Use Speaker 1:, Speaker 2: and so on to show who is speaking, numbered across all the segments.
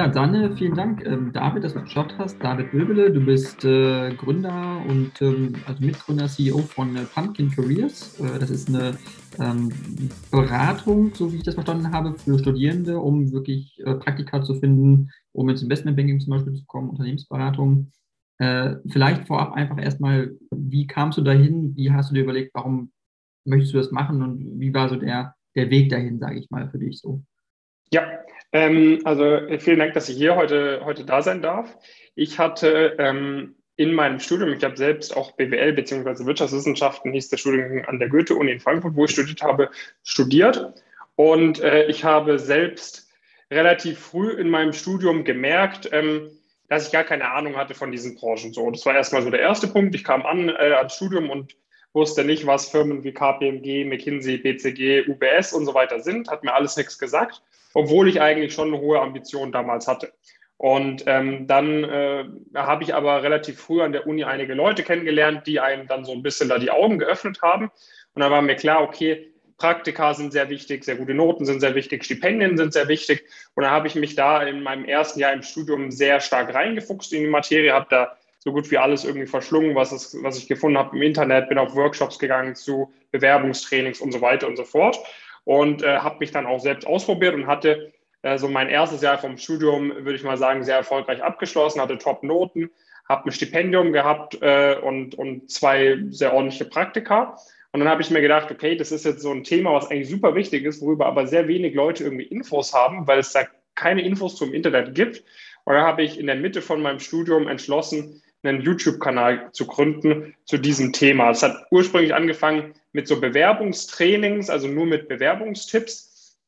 Speaker 1: Ja, dann vielen Dank, ähm, David, dass du geschaut hast. David Wöbele, du bist äh, Gründer und ähm, also Mitgründer, CEO von äh, Pumpkin Careers. Äh, das ist eine ähm, Beratung, so wie ich das verstanden habe, für Studierende, um wirklich äh, Praktika zu finden, um ins Investmentbanking zum Beispiel zu kommen, Unternehmensberatung. Äh, vielleicht vorab einfach erstmal, wie kamst du dahin? Wie hast du dir überlegt, warum möchtest du das machen und wie war so der, der Weg dahin, sage ich mal, für dich so?
Speaker 2: Ja, ähm, also äh, vielen Dank, dass ich hier heute, heute da sein darf. Ich hatte ähm, in meinem Studium, ich habe selbst auch BWL bzw. Wirtschaftswissenschaften, hieß der Studiengang an der Goethe-Uni in Frankfurt, wo ich studiert habe, studiert. Und äh, ich habe selbst relativ früh in meinem Studium gemerkt, ähm, dass ich gar keine Ahnung hatte von diesen Branchen. So, das war erstmal so der erste Punkt. Ich kam an äh, ans Studium und wusste nicht, was Firmen wie KPMG, McKinsey, BCG, UBS und so weiter sind, hat mir alles nichts gesagt obwohl ich eigentlich schon eine hohe Ambition damals hatte. Und ähm, dann äh, habe ich aber relativ früh an der Uni einige Leute kennengelernt, die einem dann so ein bisschen da die Augen geöffnet haben. Und dann war mir klar, okay, Praktika sind sehr wichtig, sehr gute Noten sind sehr wichtig, Stipendien sind sehr wichtig. Und dann habe ich mich da in meinem ersten Jahr im Studium sehr stark reingefuchst in die Materie, habe da so gut wie alles irgendwie verschlungen, was, es, was ich gefunden habe im Internet, bin auf Workshops gegangen zu Bewerbungstrainings und so weiter und so fort und äh, habe mich dann auch selbst ausprobiert und hatte äh, so mein erstes Jahr vom Studium, würde ich mal sagen, sehr erfolgreich abgeschlossen, hatte Top-Noten, habe ein Stipendium gehabt äh, und, und zwei sehr ordentliche Praktika. Und dann habe ich mir gedacht, okay, das ist jetzt so ein Thema, was eigentlich super wichtig ist, worüber aber sehr wenig Leute irgendwie Infos haben, weil es da keine Infos zum Internet gibt. Und dann habe ich in der Mitte von meinem Studium entschlossen, einen YouTube-Kanal zu gründen zu diesem Thema. Es hat ursprünglich angefangen mit so Bewerbungstrainings, also nur mit Bewerbungstipps.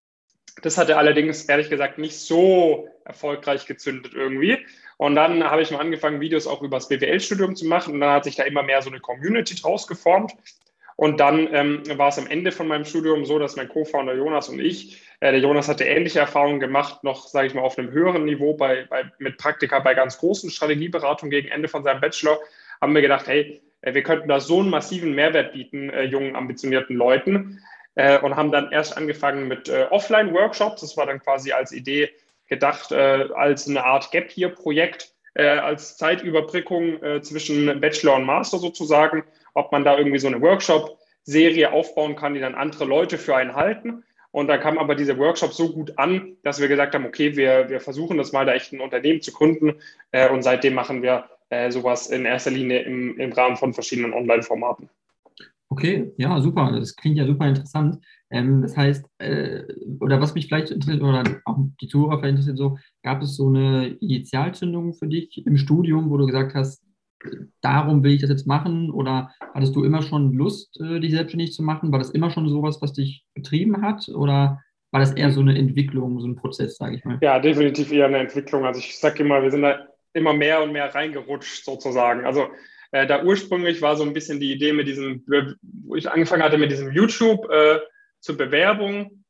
Speaker 2: Das hatte allerdings ehrlich gesagt nicht so erfolgreich gezündet irgendwie. Und dann habe ich mal angefangen, Videos auch über das BWL-Studium zu machen. Und dann hat sich da immer mehr so eine Community draus geformt. Und dann ähm, war es am Ende von meinem Studium so, dass mein Co-Founder Jonas und ich, äh, der Jonas hatte ähnliche Erfahrungen gemacht, noch, sage ich mal, auf einem höheren Niveau bei, bei, mit Praktika bei ganz großen Strategieberatungen gegen Ende von seinem Bachelor, haben wir gedacht, hey, äh, wir könnten da so einen massiven Mehrwert bieten, äh, jungen, ambitionierten Leuten. Äh, und haben dann erst angefangen mit äh, Offline-Workshops. Das war dann quasi als Idee gedacht, äh, als eine Art Gap-Year-Projekt, als Zeitüberbrückung zwischen Bachelor und Master sozusagen, ob man da irgendwie so eine Workshop-Serie aufbauen kann, die dann andere Leute für einen halten. Und da kam aber dieser Workshop so gut an, dass wir gesagt haben, okay, wir, wir versuchen das mal da echt ein Unternehmen zu gründen. und seitdem machen wir äh, sowas in erster Linie im, im Rahmen von verschiedenen Online-Formaten.
Speaker 1: Okay, ja, super. Das klingt ja super interessant. Ähm, das heißt, äh, oder was mich vielleicht interessiert, oder auch die Zuhörer vielleicht interessiert, so, gab es so eine Initialzündung für dich im Studium, wo du gesagt hast, darum will ich das jetzt machen? Oder hattest du immer schon Lust, äh, dich selbstständig zu machen? War das immer schon sowas, was dich betrieben hat? Oder war das eher so eine Entwicklung, so ein Prozess, sage ich mal?
Speaker 2: Ja, definitiv eher eine Entwicklung. Also ich sage immer, wir sind da immer mehr und mehr reingerutscht sozusagen. Also äh, da ursprünglich war so ein bisschen die Idee mit diesem, wo ich angefangen hatte mit diesem YouTube äh, zur Bewerbung.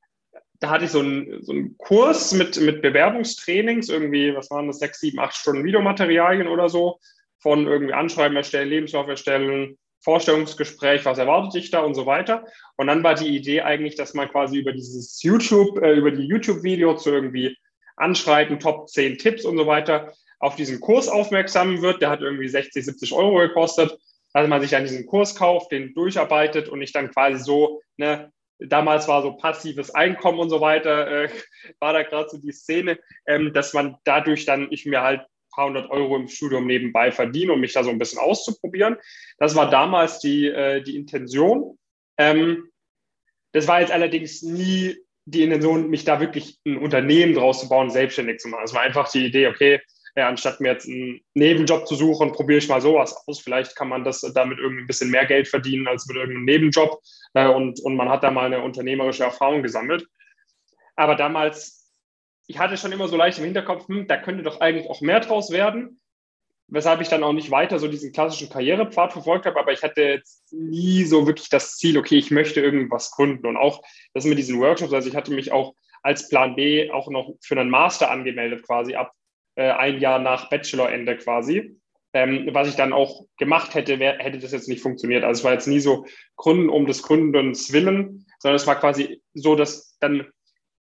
Speaker 2: Da hatte ich so einen, so einen Kurs mit, mit Bewerbungstrainings, irgendwie, was waren das, sechs, sieben, acht Stunden Videomaterialien oder so, von irgendwie Anschreiben erstellen, Lebenslauf erstellen, Vorstellungsgespräch, was erwartet dich da und so weiter. Und dann war die Idee eigentlich, dass man quasi über dieses YouTube, äh, über die YouTube-Video zu irgendwie Anschreiben, Top 10 Tipps und so weiter, auf diesen Kurs aufmerksam wird. Der hat irgendwie 60, 70 Euro gekostet. dass man sich an diesen Kurs kauft, den durcharbeitet und ich dann quasi so ne, damals war so passives Einkommen und so weiter, äh, war da gerade so die Szene, ähm, dass man dadurch dann, ich mir halt paar hundert Euro im Studium nebenbei verdiene, um mich da so ein bisschen auszuprobieren. Das war damals die, äh, die Intention. Ähm, das war jetzt allerdings nie die Intention, mich da wirklich ein Unternehmen draus zu bauen, selbstständig zu machen. Es war einfach die Idee, okay, ja, anstatt mir jetzt einen Nebenjob zu suchen, probiere ich mal sowas aus. Vielleicht kann man das damit irgendwie ein bisschen mehr Geld verdienen als mit irgendeinem Nebenjob. Äh, und, und man hat da mal eine unternehmerische Erfahrung gesammelt. Aber damals, ich hatte schon immer so leicht im Hinterkopf, hm, da könnte doch eigentlich auch mehr draus werden. Weshalb ich dann auch nicht weiter so diesen klassischen Karrierepfad verfolgt habe. Aber ich hatte jetzt nie so wirklich das Ziel, okay, ich möchte irgendwas gründen. Und auch das mit diesen Workshops, also ich hatte mich auch als Plan B auch noch für einen Master angemeldet, quasi ab äh, ein Jahr nach Bachelorende quasi. Ähm, was ich dann auch gemacht hätte, wär, hätte das jetzt nicht funktioniert. Also es war jetzt nie so Gründen um des Gründens willen, sondern es war quasi so, dass dann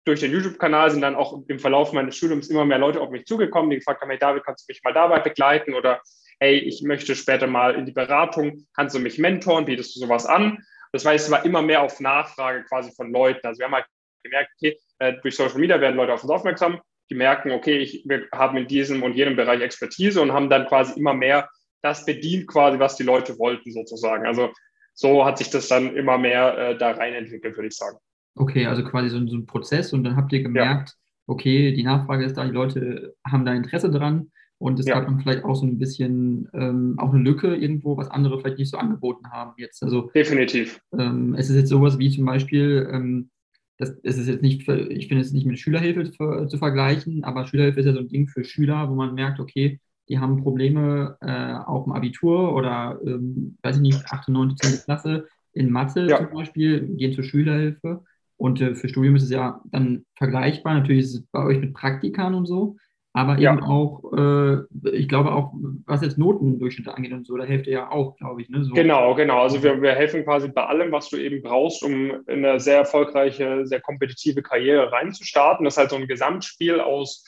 Speaker 2: durch den YouTube-Kanal sind dann auch im Verlauf meines Studiums immer mehr Leute auf mich zugekommen, die gefragt haben, hey David, kannst du mich mal dabei begleiten oder hey, ich möchte später mal in die Beratung, kannst du mich mentoren, bietest du sowas an? Das heißt, es war immer mehr auf Nachfrage quasi von Leuten. Also wir haben halt gemerkt, okay, äh, durch Social Media werden Leute auf uns aufmerksam, die merken, okay, ich, wir haben in diesem und jenem Bereich Expertise und haben dann quasi immer mehr das bedient, quasi, was die Leute wollten, sozusagen. Also so hat sich das dann immer mehr äh, da rein entwickelt, würde ich sagen.
Speaker 1: Okay, also quasi so, so, ein Prozess und dann habt ihr gemerkt, ja. okay, die Nachfrage ist da, die Leute haben da Interesse dran und es ja. gab dann vielleicht auch so ein bisschen ähm, auch eine Lücke irgendwo, was andere vielleicht nicht so angeboten haben jetzt. Also
Speaker 2: definitiv.
Speaker 1: Ähm, es ist jetzt sowas wie zum Beispiel, ähm, das, das ist jetzt nicht, ich finde es nicht mit Schülerhilfe zu, zu, vergleichen, aber Schülerhilfe ist ja so ein Ding für Schüler, wo man merkt, okay, die haben Probleme äh, auf dem Abitur oder, ähm, weiß ich nicht, 8., 9., 10. Klasse in Mathe ja. zum Beispiel, gehen zur Schülerhilfe. Und äh, für Studium ist es ja dann vergleichbar. Natürlich ist es bei euch mit Praktikern und so. Aber ja. eben auch, äh, ich glaube auch, was jetzt Notendurchschnitte angeht und so, da helft ihr ja auch, glaube ich. Ne?
Speaker 2: So. Genau, genau. Also wir, wir helfen quasi bei allem, was du eben brauchst, um in eine sehr erfolgreiche, sehr kompetitive Karriere reinzustarten. Das ist halt so ein Gesamtspiel aus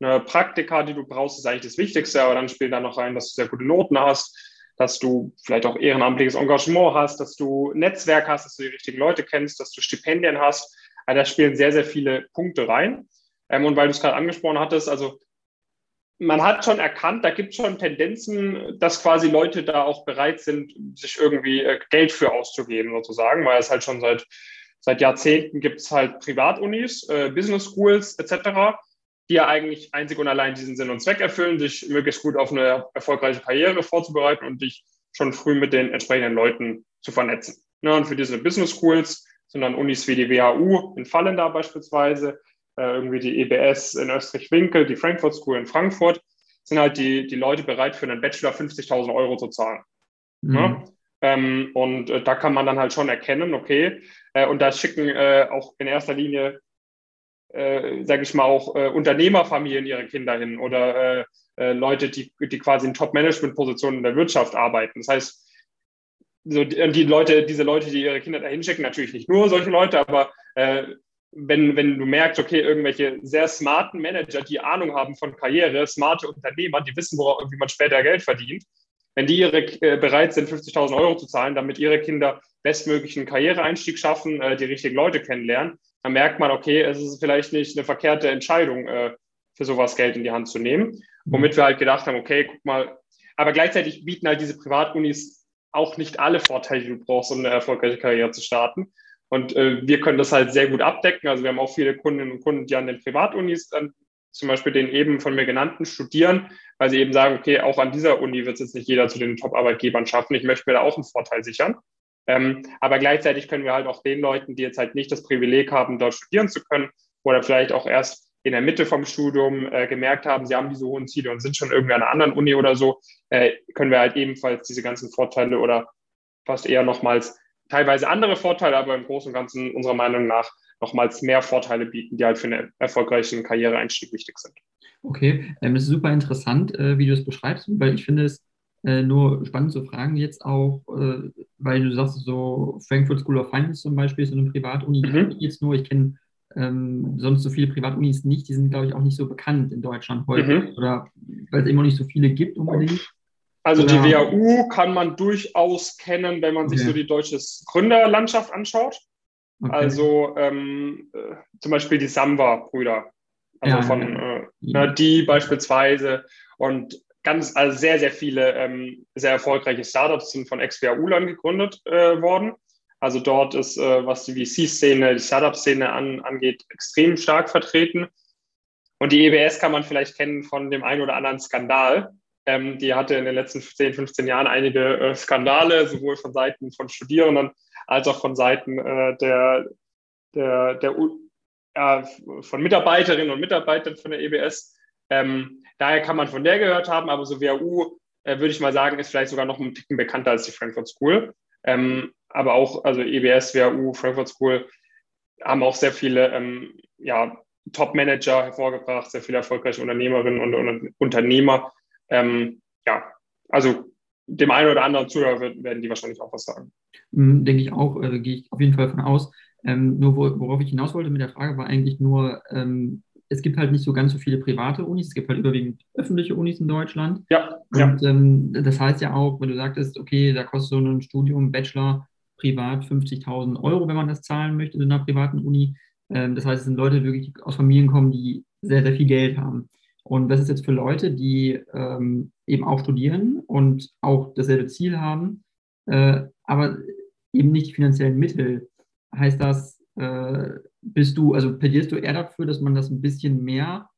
Speaker 2: einer Praktika, die du brauchst, ist eigentlich das Wichtigste, aber dann spielt da noch rein, dass du sehr gute Noten hast, dass du vielleicht auch ehrenamtliches Engagement hast, dass du Netzwerk hast, dass du die richtigen Leute kennst, dass du Stipendien hast. Also da spielen sehr, sehr viele Punkte rein. Ähm, und weil du es gerade angesprochen hattest, also man hat schon erkannt, da gibt es schon Tendenzen, dass quasi Leute da auch bereit sind, sich irgendwie äh, Geld für auszugeben, sozusagen, weil es halt schon seit, seit Jahrzehnten gibt es halt Privatunis, äh, Business Schools etc., die ja eigentlich einzig und allein diesen Sinn und Zweck erfüllen, sich möglichst gut auf eine erfolgreiche Karriere vorzubereiten und dich schon früh mit den entsprechenden Leuten zu vernetzen. Ja, und für diese Business Schools sind dann Unis wie die WHU in Fallen da beispielsweise, äh, irgendwie die EBS in Österreich-Winkel, die Frankfurt School in Frankfurt, sind halt die, die Leute bereit, für einen Bachelor 50.000 Euro zu zahlen. Mhm. Ja? Ähm, und äh, da kann man dann halt schon erkennen, okay, äh, und da schicken äh, auch in erster Linie, äh, sage ich mal, auch äh, Unternehmerfamilien ihre Kinder hin oder Leute, die, die quasi in Top-Management-Positionen in der Wirtschaft arbeiten. Das heißt, so die, die, Leute, diese Leute, die ihre Kinder da hinschicken, natürlich nicht nur solche Leute, aber wenn, wenn du merkst, okay, irgendwelche sehr smarten Manager, die Ahnung haben von Karriere, smarte Unternehmer, die wissen, worauf, wie man später Geld verdient, wenn die ihre, äh, bereit sind, 50.000 Euro zu zahlen, damit ihre Kinder bestmöglichen Karriereeinstieg schaffen, äh, die richtigen Leute kennenlernen, dann merkt man, okay, es ist vielleicht nicht eine verkehrte Entscheidung, äh, für sowas Geld in die Hand zu nehmen. Mhm. Womit wir halt gedacht haben, okay, guck mal, aber gleichzeitig bieten halt diese Privatunis auch nicht alle Vorteile, die du brauchst, um eine erfolgreiche Karriere zu starten. Und äh, wir können das halt sehr gut abdecken. Also wir haben auch viele Kundinnen und Kunden, die an den Privatunis dann zum Beispiel den eben von mir genannten studieren, weil sie eben sagen, okay, auch an dieser Uni wird es jetzt nicht jeder zu den Top-Arbeitgebern schaffen. Ich möchte mir da auch einen Vorteil sichern. Ähm, aber gleichzeitig können wir halt auch den Leuten, die jetzt halt nicht das Privileg haben, dort studieren zu können oder vielleicht auch erst in der Mitte vom Studium äh, gemerkt haben, sie haben diese hohen Ziele und sind schon irgendwie an einer anderen Uni oder so, äh, können wir halt ebenfalls diese ganzen Vorteile oder fast eher nochmals teilweise andere Vorteile, aber im Großen und Ganzen unserer Meinung nach nochmals mehr Vorteile bieten, die halt für einen erfolgreichen Karriereeinstieg wichtig sind.
Speaker 1: Okay, ähm, es ist super interessant, äh, wie du es beschreibst, weil ich finde es äh, nur spannend zu fragen jetzt auch, äh, weil du sagst, so Frankfurt School of Finance zum Beispiel ist so eine Privatuni, die mhm. kenne ich jetzt nur, ich kenne ähm, sonst so viele Privatunis nicht, die sind, glaube ich, auch nicht so bekannt in Deutschland heute mhm. oder weil es immer nicht so viele gibt unbedingt.
Speaker 2: Also die WAU kann man durchaus kennen, wenn man sich okay. so die deutsche Gründerlandschaft anschaut. Okay. Also ähm, äh, zum Beispiel die Samba-Brüder, also ja, von ja. Äh, ja. die beispielsweise und ganz, also sehr, sehr viele ähm, sehr erfolgreiche Startups sind von XPA-Ulan gegründet äh, worden. Also dort ist, äh, was die VC-Szene, die Startup-Szene an, angeht, extrem stark vertreten. Und die EBS kann man vielleicht kennen von dem einen oder anderen Skandal. Ähm, die hatte in den letzten 10, 15 Jahren einige äh, Skandale, sowohl von Seiten von Studierenden als auch von Seiten äh, der, der, der von Mitarbeiterinnen und Mitarbeitern von der EBS. Ähm, daher kann man von der gehört haben, aber so WHU, äh, würde ich mal sagen, ist vielleicht sogar noch ein Ticken bekannter als die Frankfurt School. Ähm, aber auch, also EBS, WHU, Frankfurt School haben auch sehr viele ja, ja, Top-Manager hervorgebracht, sehr viele erfolgreiche Unternehmerinnen und, und Unternehmer. Ähm, ja, also dem einen oder anderen Zuhörer werden die wahrscheinlich auch was sagen.
Speaker 1: Hm, denke ich auch, äh, gehe ich auf jeden Fall von aus. Ähm, nur wo, worauf ich hinaus wollte mit der Frage war eigentlich nur, ähm, es gibt halt nicht so ganz so viele private Unis, es gibt halt überwiegend öffentliche Unis in Deutschland.
Speaker 2: Ja.
Speaker 1: Und ja. Ähm, das heißt ja auch, wenn du sagtest, okay, da kostet so ein Studium, Bachelor, privat 50.000 Euro, wenn man das zahlen möchte in einer privaten Uni. Ähm, das heißt, es sind Leute, die wirklich aus Familien kommen, die sehr, sehr viel Geld haben. Und das ist jetzt für Leute, die ähm, eben auch studieren und auch dasselbe Ziel haben, äh, aber eben nicht die finanziellen Mittel. Heißt das, bist du, also plädierst du eher dafür, dass man das ein bisschen mehr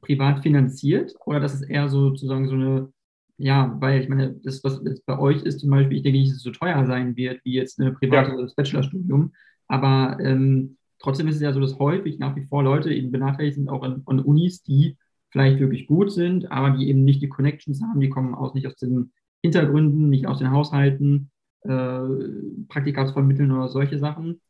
Speaker 1: privat finanziert oder dass es eher so sozusagen so eine, ja, weil ich meine, das, was jetzt bei euch ist zum Beispiel, ich denke nicht, dass es so teuer sein wird wie jetzt ein privates ja. Bachelorstudium, aber ähm, trotzdem ist es ja so, dass häufig nach wie vor Leute eben benachteiligt sind, auch an, an Unis, die vielleicht wirklich gut sind, aber die eben nicht die Connections haben, die kommen aus, nicht aus den Hintergründen, nicht aus den Haushalten, äh, Praktika zu vermitteln oder solche Sachen.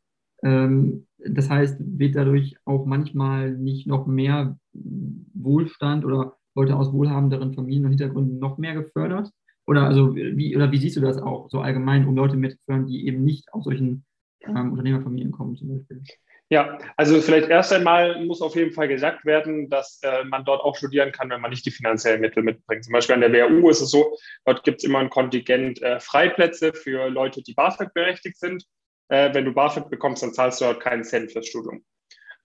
Speaker 1: Ähm, das heißt, wird dadurch auch manchmal nicht noch mehr Wohlstand oder Leute aus wohlhabenderen Familien und Hintergründen noch mehr gefördert? Oder also wie, oder wie siehst du das auch so allgemein, um Leute mitzufördern, die eben nicht aus solchen ähm, Unternehmerfamilien kommen zum Beispiel?
Speaker 2: Ja, also vielleicht erst einmal muss auf jeden Fall gesagt werden, dass äh, man dort auch studieren kann, wenn man nicht die finanziellen Mittel mitbringt. Zum Beispiel an der WHU ist es so, dort gibt es immer ein Kontingent äh, Freiplätze für Leute, die BAföG berechtigt sind. Äh, wenn du BAföG bekommst, dann zahlst du dort keinen Cent fürs Studium.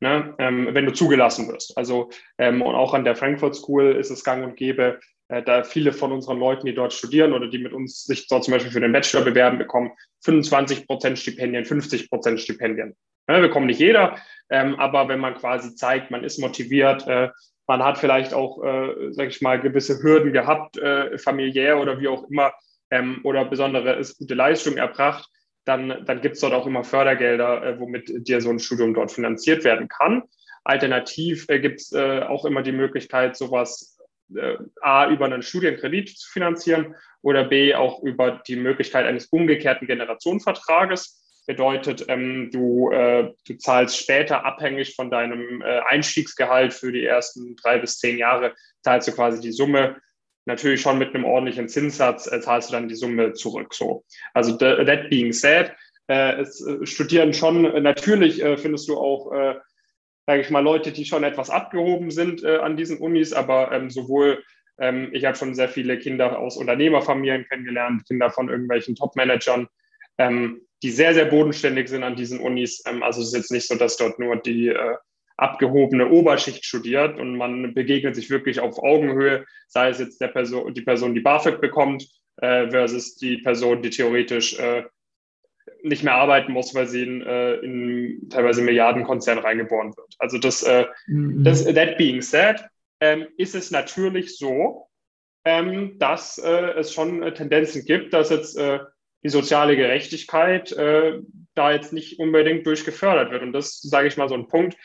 Speaker 2: Ne? Ähm, wenn du zugelassen wirst. Also ähm, und auch an der Frankfurt School ist es gang und gäbe, äh, da viele von unseren Leuten, die dort studieren oder die mit uns sich dort zum Beispiel für den Bachelor bewerben, bekommen 25 Prozent Stipendien, 50 Prozent Stipendien. Ja, bekommt nicht jeder, ähm, aber wenn man quasi zeigt, man ist motiviert, äh, man hat vielleicht auch, äh, sage ich mal, gewisse Hürden gehabt, äh, familiär oder wie auch immer, ähm, oder besondere ist gute Leistung erbracht, dann, dann gibt es dort auch immer Fördergelder, äh, womit dir so ein Studium dort finanziert werden kann. Alternativ äh, gibt es äh, auch immer die Möglichkeit, sowas äh, A über einen Studienkredit zu finanzieren oder B auch über die Möglichkeit eines umgekehrten Generationenvertrages bedeutet, ähm, du, äh, du zahlst später abhängig von deinem äh, Einstiegsgehalt für die ersten drei bis zehn Jahre, zahlst du quasi die Summe. Natürlich schon mit einem ordentlichen Zinssatz äh, zahlst du dann die Summe zurück. So. Also that being said, äh, es äh, studieren schon, natürlich äh, findest du auch, äh, sage ich mal, Leute, die schon etwas abgehoben sind äh, an diesen Unis, aber ähm, sowohl ähm, ich habe schon sehr viele Kinder aus Unternehmerfamilien kennengelernt, Kinder von irgendwelchen Top-Managern, ähm, die sehr, sehr bodenständig sind an diesen Unis. Ähm, also es ist jetzt nicht so, dass dort nur die äh, abgehobene Oberschicht studiert und man begegnet sich wirklich auf Augenhöhe, sei es jetzt der Person, die Person, die BAföG bekommt, äh, versus die Person, die theoretisch äh, nicht mehr arbeiten muss, weil sie in, äh, in teilweise Milliardenkonzern reingeboren wird. Also das, äh, mhm. das that being said, ähm, ist es natürlich so, ähm, dass äh, es schon äh, Tendenzen gibt, dass jetzt die soziale Gerechtigkeit da jetzt nicht unbedingt durchgefördert wird. Und das, sage ich mal, so ein Punkt,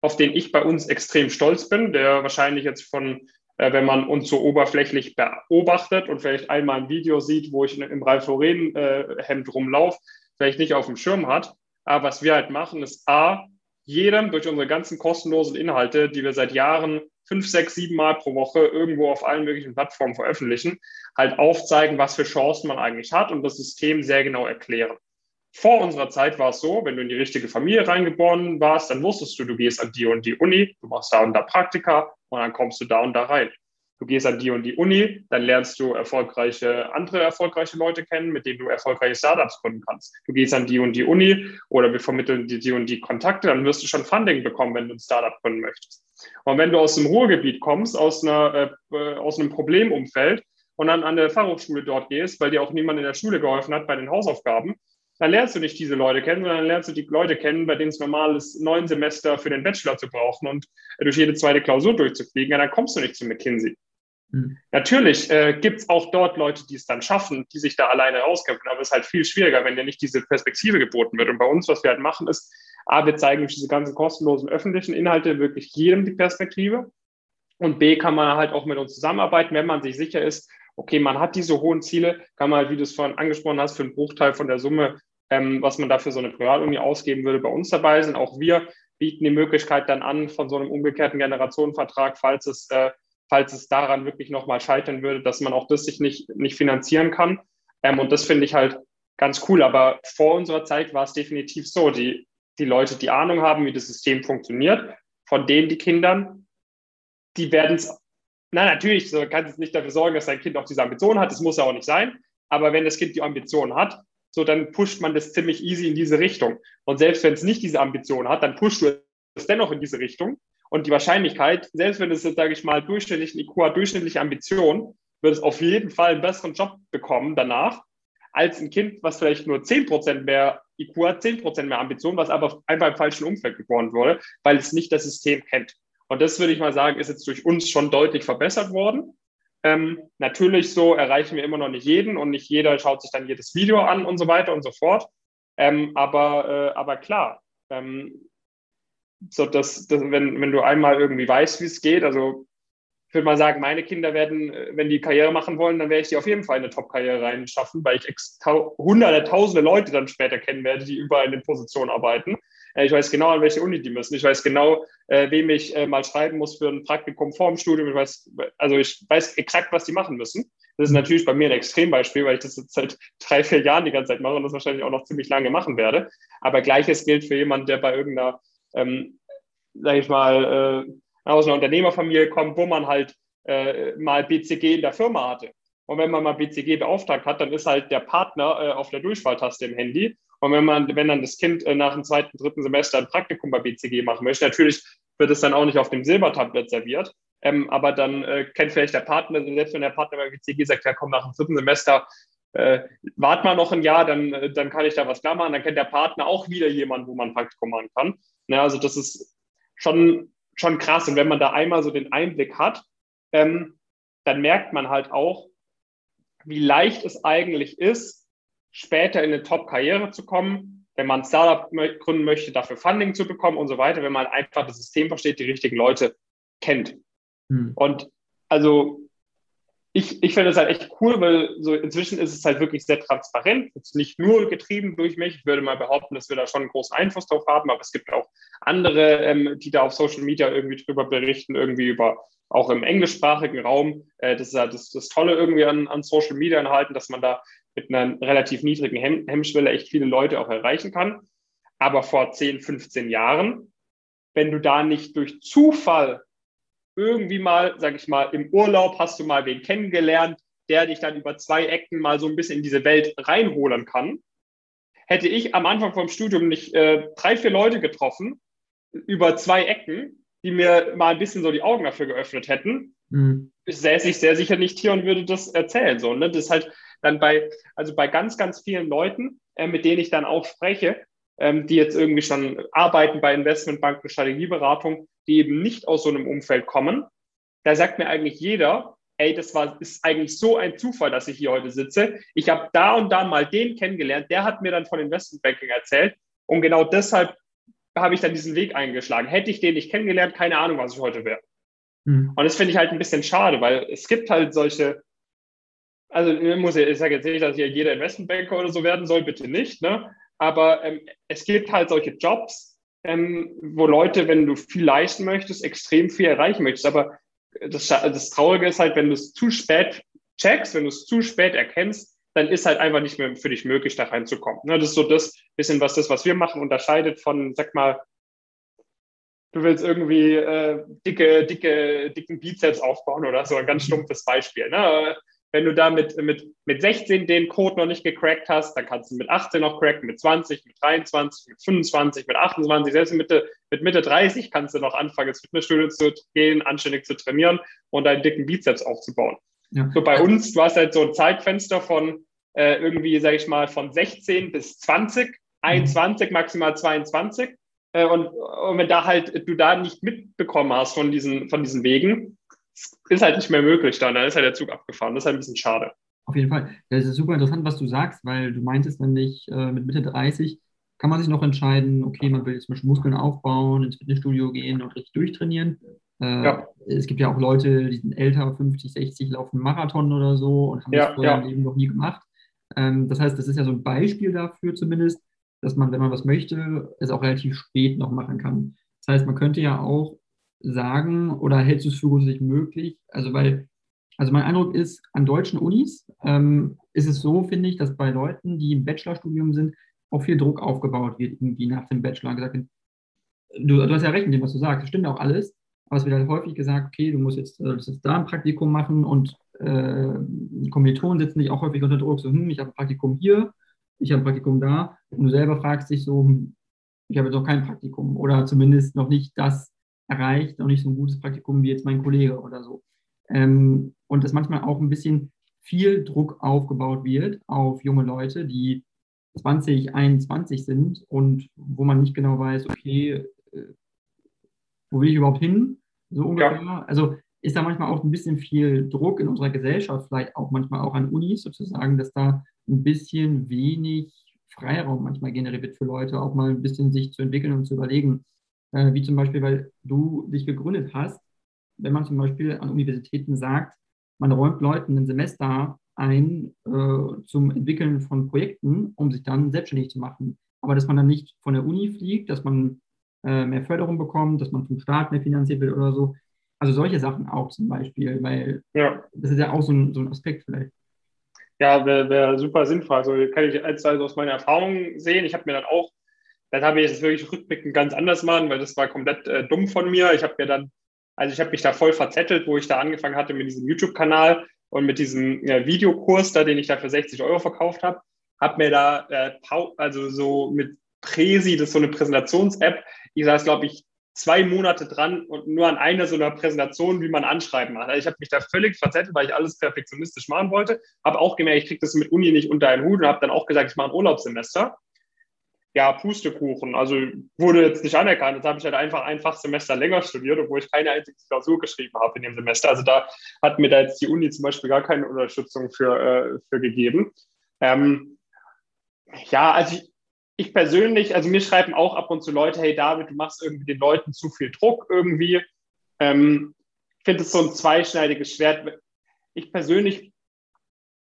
Speaker 2: auf den ich bei uns extrem stolz bin, der wahrscheinlich jetzt von, äh, wenn man uns so oberflächlich beobachtet und vielleicht einmal ein Video sieht, wo ich im Ralf Lauren äh, rumlaufe, vielleicht nicht auf dem Schirm hat. Aber was wir halt machen, ist A, jedem durch unsere ganzen kostenlosen Inhalte, die wir seit Jahren fünf, sechs, sieben Mal pro Woche irgendwo auf allen möglichen Plattformen veröffentlichen, halt aufzeigen, was für Chancen man eigentlich hat und das System sehr genau erklären. Vor unserer Zeit war es so, wenn du in die richtige Familie reingeboren warst, dann wusstest du, du gehst an die und die Uni, du machst da und da Praktika und dann kommst du da und da rein. Du gehst an die und die Uni, dann lernst du erfolgreiche, andere erfolgreiche Leute kennen, mit denen du erfolgreiche Startups gründen kannst. Du gehst an die und die Uni oder wir vermitteln dir die und die Kontakte, dann wirst du schon Funding bekommen, wenn du ein Startup gründen möchtest. Und wenn du aus dem Ruhrgebiet kommst, aus, einer, äh, aus einem Problemumfeld und dann an der Fachhochschule dort gehst, weil dir auch niemand in der Schule geholfen hat bei den Hausaufgaben, dann lernst du nicht diese Leute kennen, sondern dann lernst du die Leute kennen, bei denen es normal ist, neun Semester für den Bachelor zu brauchen und durch jede zweite Klausur durchzufliegen. Ja, dann kommst du nicht zu McKinsey. Mhm. Natürlich äh, gibt es auch dort Leute, die es dann schaffen, die sich da alleine rauskämpfen, aber es ist halt viel schwieriger, wenn dir nicht diese Perspektive geboten wird. Und bei uns, was wir halt machen, ist, A, wir zeigen durch diese ganzen kostenlosen öffentlichen Inhalte wirklich jedem die Perspektive. Und B, kann man halt auch mit uns zusammenarbeiten, wenn man sich sicher ist, okay, man hat diese hohen Ziele, kann man, halt, wie du es vorhin angesprochen hast, für einen Bruchteil von der Summe, ähm, was man dafür so eine Privatuni ausgeben würde, bei uns dabei sind. Auch wir bieten die Möglichkeit dann an von so einem umgekehrten Generationenvertrag, falls es äh, falls es daran wirklich nochmal scheitern würde, dass man auch das sich nicht, nicht finanzieren kann. Ähm, und das finde ich halt ganz cool. Aber vor unserer Zeit war es definitiv so, die, die Leute, die Ahnung haben, wie das System funktioniert, von denen die Kindern, die werden es, na natürlich, so kann es nicht dafür sorgen, dass dein Kind auch diese Ambition hat, das muss ja auch nicht sein, aber wenn das Kind die Ambition hat, so dann pusht man das ziemlich easy in diese Richtung. Und selbst wenn es nicht diese Ambition hat, dann pusht du es dennoch in diese Richtung. Und die Wahrscheinlichkeit, selbst wenn es sage ich mal, durchschnittlich ein IQ hat, durchschnittliche Ambition, wird es auf jeden Fall einen besseren Job bekommen danach, als ein Kind, was vielleicht nur 10% mehr IQ hat, 10% mehr Ambition, was aber einfach im falschen Umfeld geboren wurde, weil es nicht das System kennt. Und das würde ich mal sagen, ist jetzt durch uns schon deutlich verbessert worden. Ähm, natürlich so erreichen wir immer noch nicht jeden und nicht jeder schaut sich dann jedes Video an und so weiter und so fort. Ähm, aber, äh, aber klar, ähm, so dass, dass wenn, wenn du einmal irgendwie weißt, wie es geht, also ich würde mal sagen, meine Kinder werden, wenn die Karriere machen wollen, dann werde ich die auf jeden Fall in eine Top-Karriere reinschaffen, weil ich hunderte, tausende Leute dann später kennen werde, die überall in den Positionen arbeiten. Äh, ich weiß genau, an welche Uni die müssen. Ich weiß genau, äh, wem ich äh, mal schreiben muss für ein Praktikum vor dem Studium. Ich weiß, also ich weiß exakt, was die machen müssen. Das ist natürlich bei mir ein Extrembeispiel, weil ich das jetzt seit drei, vier Jahren die ganze Zeit mache und das wahrscheinlich auch noch ziemlich lange machen werde. Aber gleiches gilt für jemanden, der bei irgendeiner ähm, sage ich mal, äh, aus einer Unternehmerfamilie kommt, wo man halt äh, mal BCG in der Firma hatte. Und wenn man mal BCG beauftragt hat, dann ist halt der Partner äh, auf der Durchfalltaste im Handy. Und wenn man, wenn dann das Kind äh, nach dem zweiten, dritten Semester ein Praktikum bei BCG machen möchte, natürlich wird es dann auch nicht auf dem Silbertablett serviert. Ähm, aber dann äh, kennt vielleicht der Partner, selbst wenn der Partner bei BCG sagt, ja komm, nach dem dritten Semester äh, wart mal noch ein Jahr, dann, äh, dann kann ich da was klar machen. Dann kennt der Partner auch wieder jemanden, wo man Praktikum machen kann. Ja, also das ist schon, schon krass. Und wenn man da einmal so den Einblick hat, ähm, dann merkt man halt auch, wie leicht es eigentlich ist, später in eine Top-Karriere zu kommen, wenn man ein Startup gründen möchte, dafür Funding zu bekommen und so weiter, wenn man einfach das System versteht, die richtigen Leute kennt. Hm. Und also ich, ich finde das halt echt cool, weil so inzwischen ist es halt wirklich sehr transparent. Es ist nicht nur getrieben durch mich. Ich würde mal behaupten, dass wir da schon einen großen Einfluss drauf haben, aber es gibt auch andere, ähm, die da auf Social Media irgendwie drüber berichten, irgendwie über auch im englischsprachigen Raum. Äh, das ist ja das, das Tolle irgendwie an, an Social Media enthalten, dass man da mit einer relativ niedrigen Hem Hemmschwelle echt viele Leute auch erreichen kann. Aber vor 10, 15 Jahren, wenn du da nicht durch Zufall irgendwie mal, sag ich mal, im Urlaub hast du mal wen kennengelernt, der dich dann über zwei Ecken mal so ein bisschen in diese Welt reinholen kann. Hätte ich am Anfang vom Studium nicht äh, drei, vier Leute getroffen über zwei Ecken, die mir mal ein bisschen so die Augen dafür geöffnet hätten, mhm. säße ich sehr sicher nicht hier und würde das erzählen. So, ne? Das ist halt dann bei, also bei ganz, ganz vielen Leuten, äh, mit denen ich dann auch spreche, ähm, die jetzt irgendwie schon arbeiten bei Investmentbanken, Strategieberatung, die eben nicht aus so einem Umfeld kommen. Da sagt mir eigentlich jeder, ey, das war, ist eigentlich so ein Zufall, dass ich hier heute sitze. Ich habe da und da mal den kennengelernt, der hat mir dann von Investmentbanking erzählt und genau deshalb habe ich dann diesen Weg eingeschlagen. Hätte ich den nicht kennengelernt, keine Ahnung, was ich heute wäre. Mhm. Und das finde ich halt ein bisschen schade, weil es gibt halt solche, also ich, muss, ich sage jetzt nicht, dass hier jeder Investmentbanker oder so werden soll, bitte nicht, ne? Aber ähm, es gibt halt solche Jobs, ähm, wo Leute, wenn du viel leisten möchtest, extrem viel erreichen möchtest. Aber das, das Traurige ist halt, wenn du es zu spät checkst, wenn du es zu spät erkennst, dann ist halt einfach nicht mehr für dich möglich, da reinzukommen. Ne, das ist so das bisschen, was das, was wir machen, unterscheidet von, sag mal, du willst irgendwie äh, dicke, dicke, dicken Bizeps aufbauen oder so, ein ganz stumpfes Beispiel. Ne? Wenn du da mit, mit, mit 16 den Code noch nicht gecrackt hast, dann kannst du mit 18 noch cracken, mit 20, mit 23, mit 25, mit 28, selbst mit Mitte, mit Mitte 30 kannst du noch anfangen, ins Fitnessstudio zu gehen, anständig zu trainieren und deinen dicken Bizeps aufzubauen. Ja. So bei uns, du hast halt so ein Zeitfenster von äh, irgendwie, sag ich mal, von 16 bis 20, 21, maximal 22. Äh, und, und wenn da halt du da nicht mitbekommen hast von diesen, von diesen Wegen, ist halt nicht mehr möglich dann. Dann ist halt der Zug abgefahren. Das ist halt ein bisschen schade.
Speaker 1: Auf jeden Fall. Das ist super interessant, was du sagst, weil du meintest nämlich, äh, mit Mitte 30 kann man sich noch entscheiden, okay, man will jetzt zum Beispiel Muskeln aufbauen, ins Fitnessstudio gehen und richtig durchtrainieren. Äh, ja. Es gibt ja auch Leute, die sind älter, 50, 60, laufen Marathon oder so und haben ja, das vorher ja. im Leben noch nie gemacht. Ähm, das heißt, das ist ja so ein Beispiel dafür zumindest, dass man, wenn man was möchte, es auch relativ spät noch machen kann. Das heißt, man könnte ja auch sagen, oder hältst du es für grundsätzlich möglich? Also, weil, also mein Eindruck ist, an deutschen Unis ähm, ist es so, finde ich, dass bei Leuten, die im Bachelorstudium sind, auch viel Druck aufgebaut wird, irgendwie nach dem Bachelor. Gesagt, du, du hast ja recht in dem, was du sagst, das stimmt auch alles, aber es wird halt häufig gesagt, okay, du musst jetzt, äh, jetzt da ein Praktikum machen und äh, Kommilitonen sitzen dich auch häufig unter Druck, so, hm, ich habe ein Praktikum hier, ich habe ein Praktikum da und du selber fragst dich so, hm, ich habe jetzt auch kein Praktikum oder zumindest noch nicht das erreicht, noch nicht so ein gutes Praktikum wie jetzt mein Kollege oder so. Ähm, und dass manchmal auch ein bisschen viel Druck aufgebaut wird auf junge Leute, die 20, 21 sind und wo man nicht genau weiß, okay, äh, wo will ich überhaupt hin? So ungefähr. Ja. Also ist da manchmal auch ein bisschen viel Druck in unserer Gesellschaft, vielleicht auch manchmal auch an Unis sozusagen, dass da ein bisschen wenig Freiraum manchmal generiert wird für Leute, auch mal ein bisschen sich zu entwickeln und zu überlegen. Äh, wie zum Beispiel, weil du dich gegründet hast, wenn man zum Beispiel an Universitäten sagt, man räumt Leuten ein Semester ein äh, zum Entwickeln von Projekten, um sich dann selbstständig zu machen. Aber dass man dann nicht von der Uni fliegt, dass man äh, mehr Förderung bekommt, dass man vom Staat mehr finanziert wird oder so. Also solche Sachen auch zum Beispiel, weil ja. das ist ja auch so ein, so ein Aspekt vielleicht.
Speaker 2: Ja, wäre wär super sinnvoll. Also kann ich als also aus meiner Erfahrung sehen. Ich habe mir dann auch, dann habe ich es wirklich rückblickend ganz anders machen, weil das war komplett äh, dumm von mir. Ich habe mir dann, also ich habe mich da voll verzettelt, wo ich da angefangen hatte mit diesem YouTube-Kanal und mit diesem ja, Videokurs da, den ich da für 60 Euro verkauft habe. Habe mir da, äh, also so mit Presi, das ist so eine Präsentations-App. Ich saß, glaube ich, zwei Monate dran und nur an einer so einer Präsentation, wie man Anschreiben macht. Also ich habe mich da völlig verzettelt, weil ich alles perfektionistisch machen wollte. Habe auch gemerkt, ich kriege das mit Uni nicht unter einen Hut und habe dann auch gesagt, ich mache ein Urlaubssemester. Ja, Pustekuchen. Also wurde jetzt nicht anerkannt. Jetzt habe ich halt einfach ein Fachsemester länger studiert, obwohl ich keine einzige Klausur geschrieben habe in dem Semester. Also da hat mir da jetzt die Uni zum Beispiel gar keine Unterstützung für, äh, für gegeben. Ähm, ja, also ich, ich persönlich, also mir schreiben auch ab und zu Leute, hey David, du machst irgendwie den Leuten zu viel Druck irgendwie. Ähm, ich finde es so ein zweischneidiges Schwert. Ich persönlich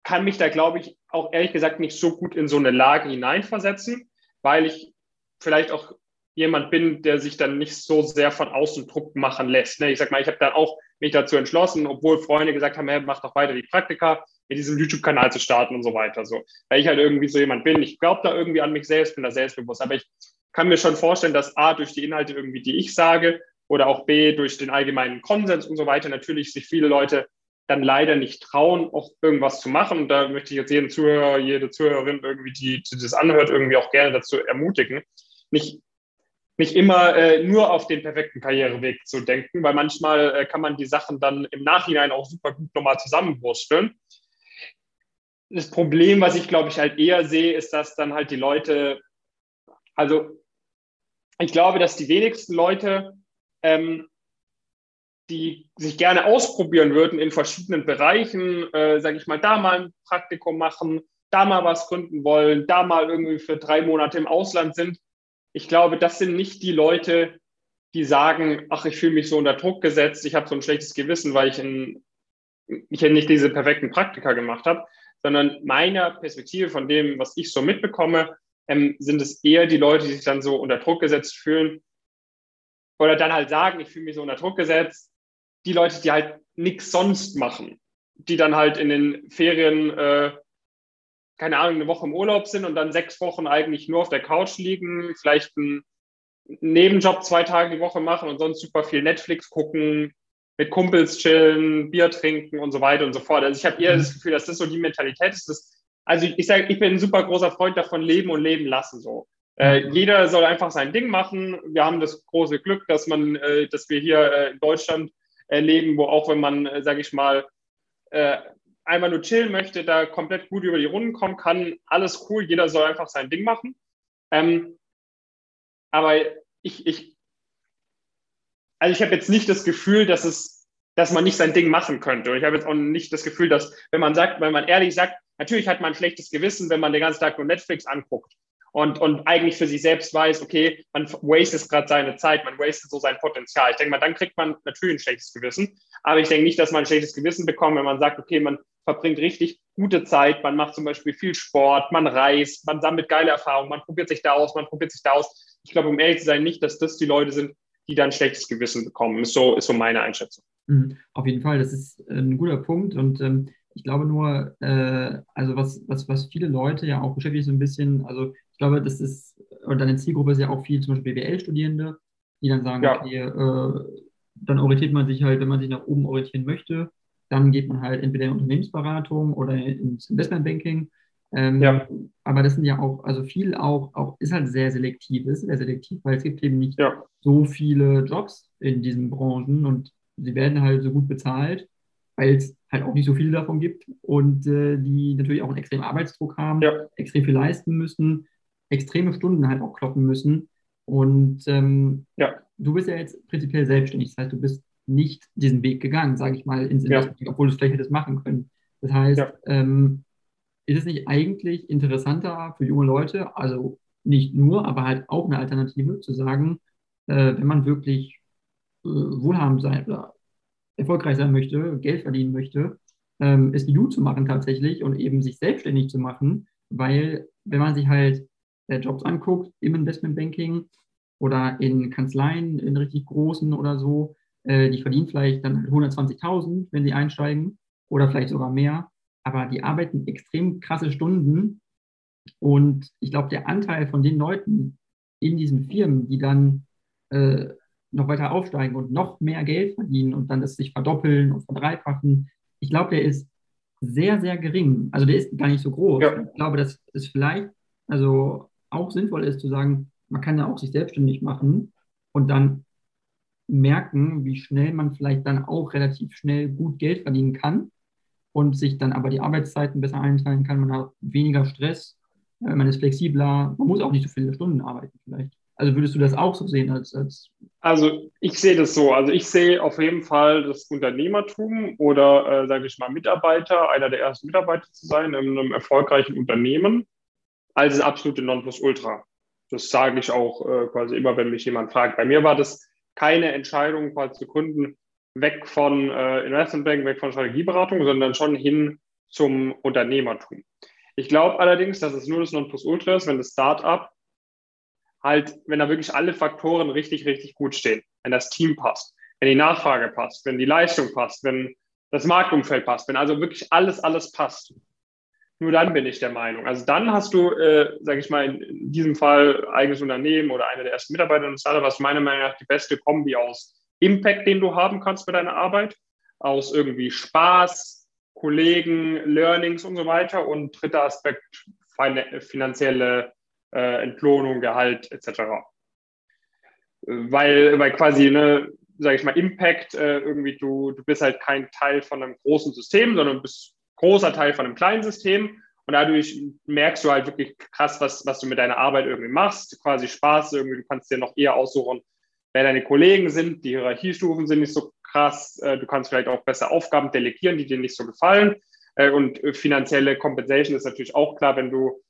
Speaker 2: kann mich da, glaube ich, auch ehrlich gesagt nicht so gut in so eine Lage hineinversetzen, weil ich vielleicht auch jemand bin, der sich dann nicht so sehr von außen Druck machen lässt. Ne? Ich sag mal, ich habe dann auch mich dazu entschlossen, obwohl Freunde gesagt haben, hey, mach doch weiter die Praktika, mit diesem YouTube-Kanal zu starten und so weiter. So. Weil ich halt irgendwie so jemand bin. Ich glaube da irgendwie an mich selbst, bin da selbstbewusst. Aber ich kann mir schon vorstellen, dass A, durch die Inhalte irgendwie, die ich sage, oder auch B, durch den allgemeinen Konsens und so weiter, natürlich sich viele Leute dann leider nicht trauen, auch irgendwas zu machen. Und da möchte ich jetzt jeden Zuhörer, jede Zuhörerin irgendwie, die, die das anhört, irgendwie auch gerne dazu ermutigen, nicht, nicht immer äh, nur auf den perfekten Karriereweg zu denken, weil manchmal äh, kann man die Sachen dann im Nachhinein auch super gut nochmal zusammenwursteln das Problem, was ich glaube ich halt eher sehe, ist, dass dann halt die Leute, also ich glaube, dass die wenigsten Leute, ähm, die sich gerne ausprobieren würden in verschiedenen Bereichen, äh, sage ich mal, da mal ein Praktikum machen, da mal was gründen wollen, da mal irgendwie für drei Monate im Ausland sind. Ich glaube, das sind nicht die Leute, die sagen, ach, ich fühle mich so unter Druck gesetzt, ich habe so ein schlechtes Gewissen, weil ich, in, ich nicht diese perfekten Praktika gemacht habe, sondern meiner Perspektive von dem, was ich so mitbekomme, ähm, sind es eher die Leute, die sich dann so unter Druck gesetzt fühlen oder dann halt sagen, ich fühle mich so unter Druck gesetzt, die Leute, die halt nichts sonst machen, die dann halt in den Ferien, äh, keine Ahnung, eine Woche im Urlaub sind und dann sechs Wochen eigentlich nur auf der Couch liegen, vielleicht ein Nebenjob zwei Tage die Woche machen und sonst super viel Netflix gucken, mit Kumpels chillen, Bier trinken und so weiter und so fort. Also ich habe eher das Gefühl, dass das so die Mentalität ist. Dass, also ich, sage, ich bin ein super großer Freund davon, leben und leben lassen so. Äh, jeder soll einfach sein Ding machen. Wir haben das große Glück, dass man, äh, dass wir hier äh, in Deutschland leben, wo auch wenn man, äh, sage ich mal, äh, einmal nur chillen möchte, da komplett gut über die Runden kommen kann. Alles cool, jeder soll einfach sein Ding machen. Ähm, aber ich, ich, also ich habe jetzt nicht das Gefühl, dass es, dass man nicht sein Ding machen könnte. Und ich habe jetzt auch nicht das Gefühl, dass, wenn man sagt, wenn man ehrlich sagt, natürlich hat man ein schlechtes Gewissen, wenn man den ganzen Tag nur Netflix anguckt und, und eigentlich für sich selbst weiß, okay, man wastet gerade seine Zeit, man wastet so sein Potenzial. Ich denke mal, dann kriegt man natürlich ein schlechtes Gewissen. Aber ich denke nicht, dass man ein schlechtes Gewissen bekommt, wenn man sagt, okay, man verbringt richtig gute Zeit, man macht zum Beispiel viel Sport, man reist, man sammelt geile Erfahrungen, man probiert sich da aus, man probiert sich da aus. Ich glaube, um ehrlich zu sein, nicht, dass das die Leute sind, die dann schlechtes Gewissen bekommen. Ist so, ist so meine Einschätzung.
Speaker 1: Mhm. Auf jeden Fall, das ist ein guter Punkt und ähm, ich glaube nur, äh, also was, was, was viele Leute ja auch beschäftigt so ein bisschen, also ich glaube, das ist, und deine Zielgruppe ist ja auch viel zum Beispiel BWL-Studierende, die dann sagen, ja. okay, äh, dann orientiert man sich halt, wenn man sich nach oben orientieren möchte, dann geht man halt entweder in Unternehmensberatung oder ins Investmentbanking. Ähm, ja. Aber das sind ja auch, also viel auch, auch ist halt sehr selektiv, ist sehr selektiv, weil es gibt eben nicht ja. so viele Jobs in diesen Branchen und sie werden halt so gut bezahlt, weil es halt auch nicht so viele davon gibt und äh, die natürlich auch einen extremen Arbeitsdruck haben, ja. extrem viel leisten müssen, extreme Stunden halt auch kloppen müssen. Und ähm, ja. du bist ja jetzt prinzipiell selbstständig, das heißt, du bist nicht diesen Weg gegangen, sage ich mal, ins Investment, obwohl du es vielleicht hättest machen können. Das heißt, ähm, ist es nicht eigentlich interessanter für junge Leute, also nicht nur, aber halt auch eine Alternative, zu sagen, äh, wenn man wirklich äh, wohlhabend sein oder erfolgreich sein möchte, Geld verdienen möchte, ähm, es wie du zu machen tatsächlich und eben sich selbstständig zu machen, weil wenn man sich halt äh, Jobs anguckt im Investmentbanking oder in Kanzleien, in richtig großen oder so, äh, die verdienen vielleicht dann 120.000, wenn sie einsteigen oder vielleicht sogar mehr, aber die arbeiten extrem krasse Stunden und ich glaube, der Anteil von den Leuten in diesen Firmen, die dann äh, noch weiter aufsteigen und noch mehr Geld verdienen und dann das sich verdoppeln und verdreifachen, ich glaube, der ist sehr, sehr gering. Also der ist gar nicht so groß. Ja. Ich glaube, dass es vielleicht also auch sinnvoll ist zu sagen, man kann ja auch sich selbstständig machen und dann merken, wie schnell man vielleicht dann auch relativ schnell gut Geld verdienen kann und sich dann aber die Arbeitszeiten besser einteilen kann. Man hat weniger Stress, äh, man ist flexibler, man muss auch nicht so viele Stunden arbeiten vielleicht. Also würdest du das auch so sehen als, als
Speaker 2: also ich sehe das so. Also ich sehe auf jeden Fall das Unternehmertum oder äh, sage ich mal Mitarbeiter, einer der ersten Mitarbeiter zu sein in einem erfolgreichen Unternehmen als das absolute Nonplusultra. Das sage ich auch äh, quasi immer, wenn mich jemand fragt. Bei mir war das keine Entscheidung quasi zu Kunden weg von äh, Investmentbank, weg von Strategieberatung, sondern schon hin zum Unternehmertum. Ich glaube allerdings, dass es nur das Nonplusultra ist, wenn das Startup halt, wenn da wirklich alle Faktoren richtig, richtig gut stehen, wenn das Team passt, wenn die Nachfrage passt, wenn die Leistung passt, wenn das Marktumfeld passt, wenn also wirklich alles, alles passt. Nur dann bin ich der Meinung. Also dann hast du, äh, sage ich mal, in diesem Fall eigenes Unternehmen oder eine der ersten Mitarbeiter und Startup, was meiner Meinung nach die beste Kombi aus Impact, den du haben kannst mit deiner Arbeit, aus irgendwie Spaß, Kollegen, Learnings und so weiter und dritter Aspekt finanzielle äh, Entlohnung, Gehalt etc. Weil, weil quasi, ne, sage ich mal, Impact, äh, irgendwie du, du bist halt kein Teil von einem großen System, sondern bist großer Teil von einem kleinen System. Und dadurch merkst du halt wirklich krass, was, was du mit deiner Arbeit irgendwie machst. Quasi Spaß, irgendwie, du kannst dir noch eher aussuchen, wer deine Kollegen sind. Die Hierarchiestufen sind nicht so krass. Äh, du kannst vielleicht auch besser Aufgaben delegieren, die dir nicht so gefallen. Äh, und finanzielle Compensation ist natürlich auch klar, wenn du,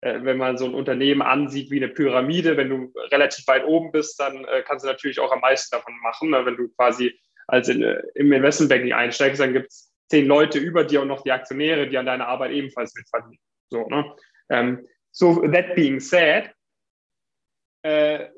Speaker 2: äh, wenn man so ein Unternehmen ansieht wie eine Pyramide, wenn du relativ weit oben bist, dann kannst du natürlich auch am meisten davon machen. Ne? Wenn du quasi als in, im Investmentbanking einsteigst, dann gibt es zehn Leute über dir und noch die Aktionäre, die an deiner Arbeit ebenfalls mitverdienen. So, ne? Ähm, so, that being said, äh,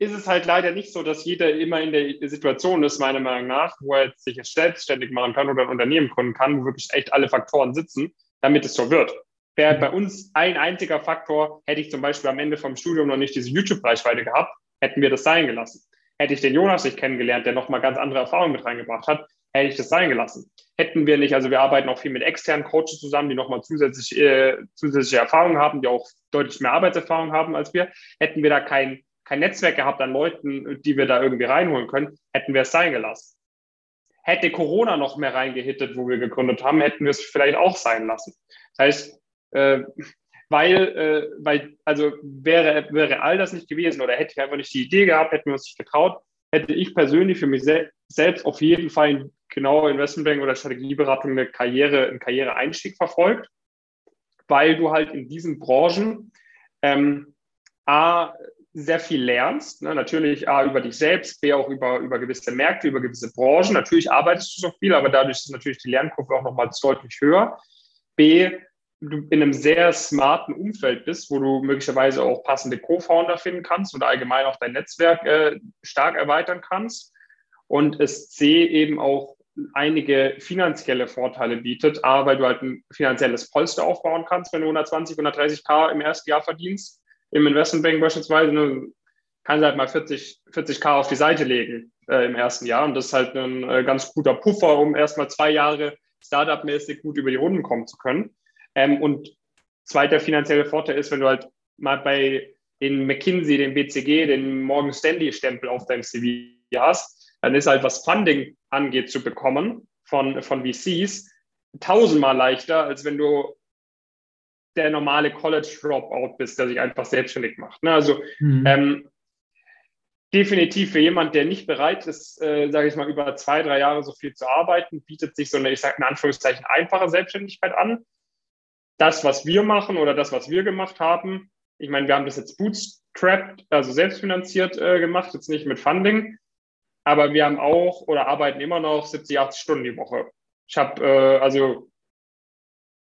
Speaker 2: ist es halt leider nicht so, dass jeder immer in der Situation ist, meiner Meinung nach, wo er sich selbstständig machen kann oder ein Unternehmen gründen kann, wo wirklich echt alle Faktoren sitzen, damit es so wird. Wäre bei uns ein einziger Faktor, hätte ich zum Beispiel am Ende vom Studium noch nicht diese YouTube-Reichweite gehabt, hätten wir das sein gelassen. Hätte ich den Jonas nicht kennengelernt, der nochmal ganz andere Erfahrungen mit reingebracht hat, hätte ich das sein gelassen. Hätten wir nicht, also wir arbeiten auch viel mit externen Coaches zusammen, die nochmal zusätzlich, äh, zusätzliche Erfahrungen haben, die auch deutlich mehr Arbeitserfahrung haben als wir. Hätten wir da kein, kein Netzwerk gehabt an Leuten, die wir da irgendwie reinholen können, hätten wir es sein gelassen. Hätte Corona noch mehr reingehittet, wo wir gegründet haben, hätten wir es vielleicht auch sein lassen. Das heißt, äh, weil, äh, weil, also wäre, wäre all das nicht gewesen oder hätte ich einfach nicht die Idee gehabt, hätten wir uns nicht getraut, hätte ich persönlich für mich sel selbst auf jeden Fall in genau Investmentbank oder Strategieberatung eine Karriere, einen Karriereeinstieg verfolgt, weil du halt in diesen Branchen ähm, A, sehr viel lernst, ne? natürlich A, über dich selbst, B, auch über, über gewisse Märkte, über gewisse Branchen. Natürlich arbeitest du so viel, aber dadurch ist natürlich die Lernkurve auch nochmal deutlich höher. B, du in einem sehr smarten Umfeld bist, wo du möglicherweise auch passende Co-Founder finden kannst oder allgemein auch dein Netzwerk äh, stark erweitern kannst. Und es C eben auch einige finanzielle Vorteile bietet. A, weil du halt ein finanzielles Polster aufbauen kannst, wenn du 120, 130k im ersten Jahr verdienst. Im Investmentbank beispielsweise ne, kannst du halt mal 40, 40k auf die Seite legen äh, im ersten Jahr. Und das ist halt ein äh, ganz guter Puffer, um erstmal zwei Jahre Startup-mäßig gut über die Runden kommen zu können. Ähm, und zweiter finanzieller Vorteil ist, wenn du halt mal bei den McKinsey, den BCG, den Morgan Stanley-Stempel auf deinem CV hast, dann ist halt, was Funding angeht, zu bekommen von, von VCs tausendmal leichter, als wenn du der normale College-Dropout bist, der sich einfach selbstständig macht. Ne? Also mhm. ähm, definitiv für jemand, der nicht bereit ist, äh, sage ich mal, über zwei, drei Jahre so viel zu arbeiten, bietet sich so eine, ich sage in Anführungszeichen, einfache Selbstständigkeit an das, was wir machen oder das, was wir gemacht haben, ich meine, wir haben das jetzt bootstrapped, also selbstfinanziert äh, gemacht, jetzt nicht mit Funding, aber wir haben auch oder arbeiten immer noch 70, 80 Stunden die Woche. Ich habe äh, also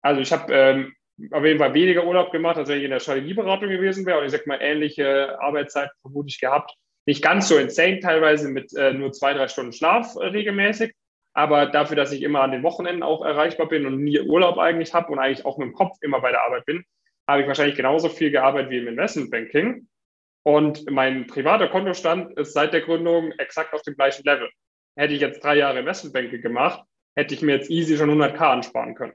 Speaker 2: also ich habe ähm, auf jeden Fall weniger Urlaub gemacht, als wenn ich in der Strategieberatung gewesen wäre. Und ich sag mal, ähnliche Arbeitszeiten vermutlich gehabt. Nicht ganz so insane teilweise mit äh, nur zwei, drei Stunden Schlaf äh, regelmäßig. Aber dafür, dass ich immer an den Wochenenden auch erreichbar bin und nie Urlaub eigentlich habe und eigentlich auch mit dem Kopf immer bei der Arbeit bin, habe ich wahrscheinlich genauso viel gearbeitet wie im Investmentbanking. Und mein privater Kontostand ist seit der Gründung exakt auf dem gleichen Level. Hätte ich jetzt drei Jahre Investmentbanking gemacht, hätte ich mir jetzt easy schon 100k ansparen können.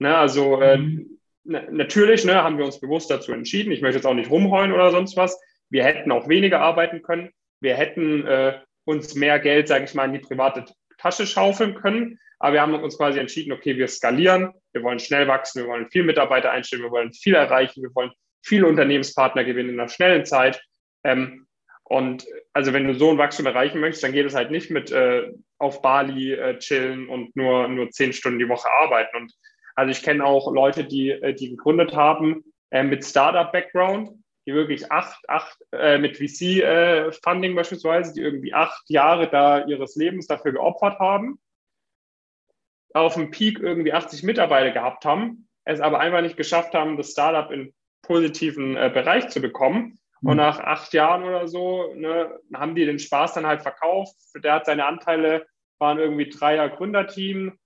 Speaker 2: Ne, also äh, mhm. Natürlich ne, haben wir uns bewusst dazu entschieden. Ich möchte jetzt auch nicht rumheulen oder sonst was. Wir hätten auch weniger arbeiten können. Wir hätten äh, uns mehr Geld, sage ich mal, in die private Tasche schaufeln können. Aber wir haben uns quasi entschieden, okay, wir skalieren, wir wollen schnell wachsen, wir wollen viel Mitarbeiter einstellen, wir wollen viel erreichen, wir wollen viele Unternehmenspartner gewinnen in einer schnellen Zeit. Ähm, und also wenn du so ein Wachstum erreichen möchtest, dann geht es halt nicht mit äh, auf Bali äh, chillen und nur, nur zehn Stunden die Woche arbeiten. Und also ich kenne auch Leute, die, äh, die gegründet haben äh, mit Startup-Background, die wirklich acht, acht äh, mit VC-Funding äh, beispielsweise, die irgendwie acht Jahre da ihres Lebens dafür geopfert haben, auf dem Peak irgendwie 80 Mitarbeiter gehabt haben, es aber einfach nicht geschafft haben, das Startup in positiven äh, Bereich zu bekommen. Mhm. Und nach acht Jahren oder so ne, haben die den Spaß dann halt verkauft. Der hat seine Anteile, waren irgendwie Dreier Gründerteam,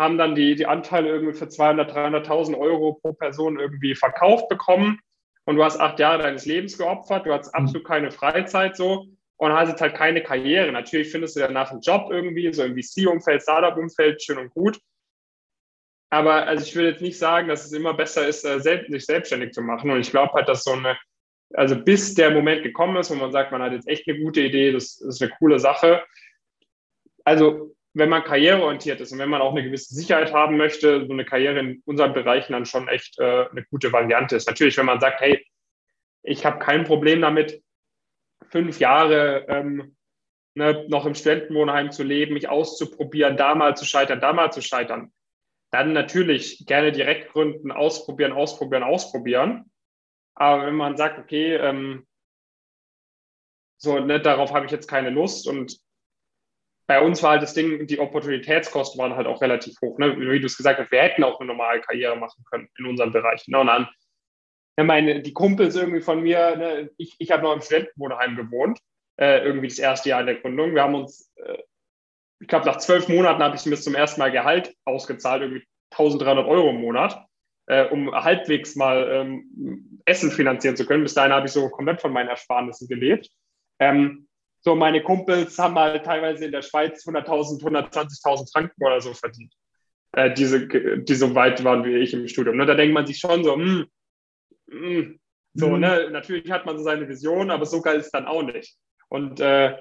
Speaker 2: haben dann die, die Anteile irgendwie für 200, 300.000 Euro pro Person irgendwie verkauft bekommen und du hast acht Jahre deines Lebens geopfert, du hast mhm. absolut keine Freizeit so und hast jetzt halt keine Karriere. Natürlich findest du danach einen Job irgendwie, so im VC-Umfeld, Startup-Umfeld, schön und gut. Aber also ich würde jetzt nicht sagen, dass es immer besser ist, äh, sich selbstständig zu machen. Und ich glaube halt, dass so eine, also bis der Moment gekommen ist, wo man sagt, man hat jetzt echt eine gute Idee, das, das ist eine coole Sache. Also wenn man karriereorientiert ist und wenn man auch eine gewisse Sicherheit haben möchte, so eine Karriere in unseren Bereichen dann schon echt äh, eine gute Variante ist. Natürlich, wenn man sagt, hey, ich habe kein Problem damit, fünf Jahre ähm, ne, noch im Studentenwohnheim zu leben, mich auszuprobieren, da mal zu scheitern, da mal zu scheitern, dann natürlich gerne direkt gründen, ausprobieren, ausprobieren, ausprobieren. Aber wenn man sagt, okay, ähm, so, ne, darauf habe ich jetzt keine Lust und bei uns war halt das Ding, die Opportunitätskosten waren halt auch relativ hoch. Ne? Wie du es gesagt hast, wir hätten auch eine normale Karriere machen können in unserem Bereich. Ne? Und dann, ja, meine, die Kumpels irgendwie von mir, ne? ich, ich habe noch im Studentenwohnheim gewohnt, äh, irgendwie das erste Jahr in der Gründung. Wir haben uns, äh, ich glaube, nach zwölf Monaten habe ich mir zum ersten Mal Gehalt ausgezahlt, irgendwie 1300 Euro im Monat, äh, um halbwegs mal ähm, Essen finanzieren zu können. Bis dahin habe ich so komplett von meinen Ersparnissen gelebt. Ähm, so, meine Kumpels haben halt teilweise in der Schweiz 100.000, 120.000 Franken oder so verdient. Äh, diese, die so weit waren wie ich im Studium. Ne? Da denkt man sich schon so, mh, hm, mh, hm. so, mhm. ne, natürlich hat man so seine Vision, aber so geil ist es dann auch nicht. Und äh,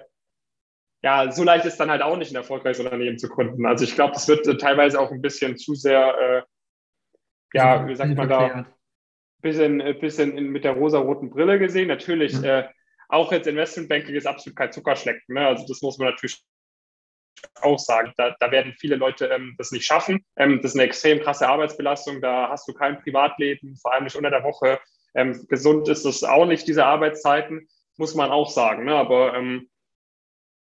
Speaker 2: ja, so leicht ist dann halt auch nicht ein erfolgreiches Unternehmen zu gründen. Also ich glaube, das wird äh, teilweise auch ein bisschen zu sehr, äh, ja, wie sagt man da, bisschen, äh, bisschen in, mit der rosa-roten Brille gesehen. Natürlich, mhm. äh, auch jetzt Investmentbanking ist absolut kein Zuckerschlecken. Ne? Also das muss man natürlich auch sagen. Da, da werden viele Leute ähm, das nicht schaffen. Ähm, das ist eine extrem krasse Arbeitsbelastung. Da hast du kein Privatleben, vor allem nicht unter der Woche. Ähm, gesund ist das auch nicht, diese Arbeitszeiten, muss man auch sagen. Ne? Aber ähm,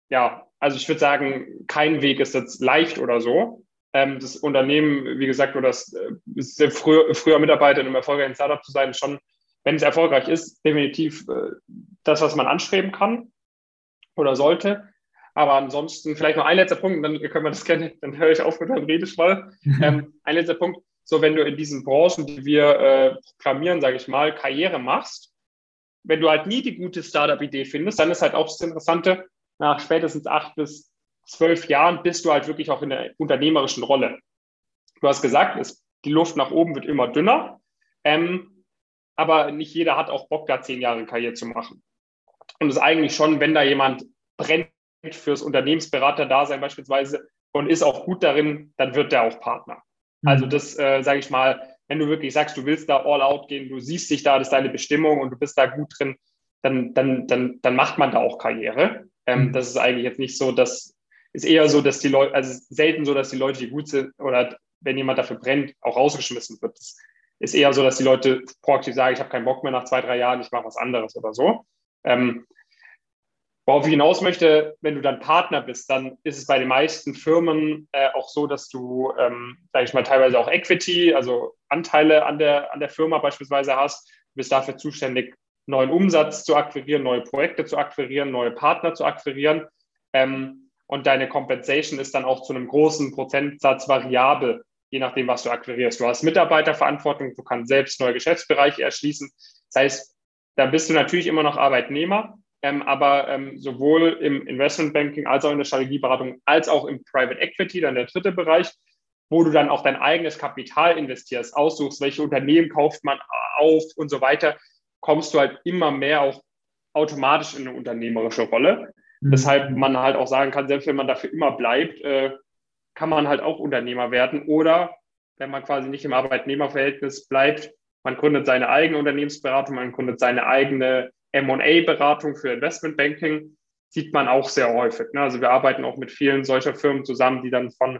Speaker 2: ja, also ich würde sagen, kein Weg ist jetzt leicht oder so. Ähm, das Unternehmen, wie gesagt, oder das äh, früher, früher Mitarbeiter in einem erfolgreichen Startup zu sein, schon, wenn es erfolgreich ist, definitiv äh, das, was man anstreben kann oder sollte. Aber ansonsten vielleicht noch ein letzter Punkt, dann können wir das gerne, dann höre ich auf mit meinem Redeschwall. ähm, ein letzter Punkt, so wenn du in diesen Branchen, die wir äh, proklamieren, sage ich mal, Karriere machst, wenn du halt nie die gute Startup-Idee findest, dann ist halt auch das Interessante, nach spätestens acht bis zwölf Jahren bist du halt wirklich auch in der unternehmerischen Rolle. Du hast gesagt, es, die Luft nach oben wird immer dünner, ähm, aber nicht jeder hat auch Bock, da zehn Jahre Karriere zu machen. Und es ist eigentlich schon, wenn da jemand brennt fürs Unternehmensberater-Dasein beispielsweise und ist auch gut darin, dann wird der auch Partner. Mhm. Also das, äh, sage ich mal, wenn du wirklich sagst, du willst da all out gehen, du siehst dich da, das ist deine Bestimmung und du bist da gut drin, dann, dann, dann, dann macht man da auch Karriere. Ähm, mhm. Das ist eigentlich jetzt nicht so, dass ist eher so, dass die Leute, also selten so, dass die Leute, die gut sind oder wenn jemand dafür brennt, auch rausgeschmissen wird. Das ist eher so, dass die Leute proaktiv sagen, ich habe keinen Bock mehr nach zwei, drei Jahren, ich mache was anderes oder so. Ähm, worauf ich hinaus möchte, wenn du dann Partner bist, dann ist es bei den meisten Firmen äh, auch so, dass du, ähm, sage ich mal, teilweise auch Equity, also Anteile an der, an der Firma beispielsweise hast. Du bist dafür zuständig, neuen Umsatz zu akquirieren, neue Projekte zu akquirieren, neue Partner zu akquirieren. Ähm, und deine Compensation ist dann auch zu einem großen Prozentsatz variabel, je nachdem, was du akquirierst. Du hast Mitarbeiterverantwortung, du kannst selbst neue Geschäftsbereiche erschließen. Das heißt, da bist du natürlich immer noch Arbeitnehmer, ähm, aber ähm, sowohl im Investmentbanking als auch in der Strategieberatung als auch im Private Equity, dann der dritte Bereich, wo du dann auch dein eigenes Kapital investierst, aussuchst, welche Unternehmen kauft man auf und so weiter, kommst du halt immer mehr auch automatisch in eine unternehmerische Rolle. Mhm. Weshalb man halt auch sagen kann, selbst wenn man dafür immer bleibt, äh, kann man halt auch Unternehmer werden. Oder wenn man quasi nicht im Arbeitnehmerverhältnis bleibt, man gründet seine eigene Unternehmensberatung, man gründet seine eigene MA-Beratung für Investmentbanking, sieht man auch sehr häufig. Ne? Also wir arbeiten auch mit vielen solcher Firmen zusammen, die dann von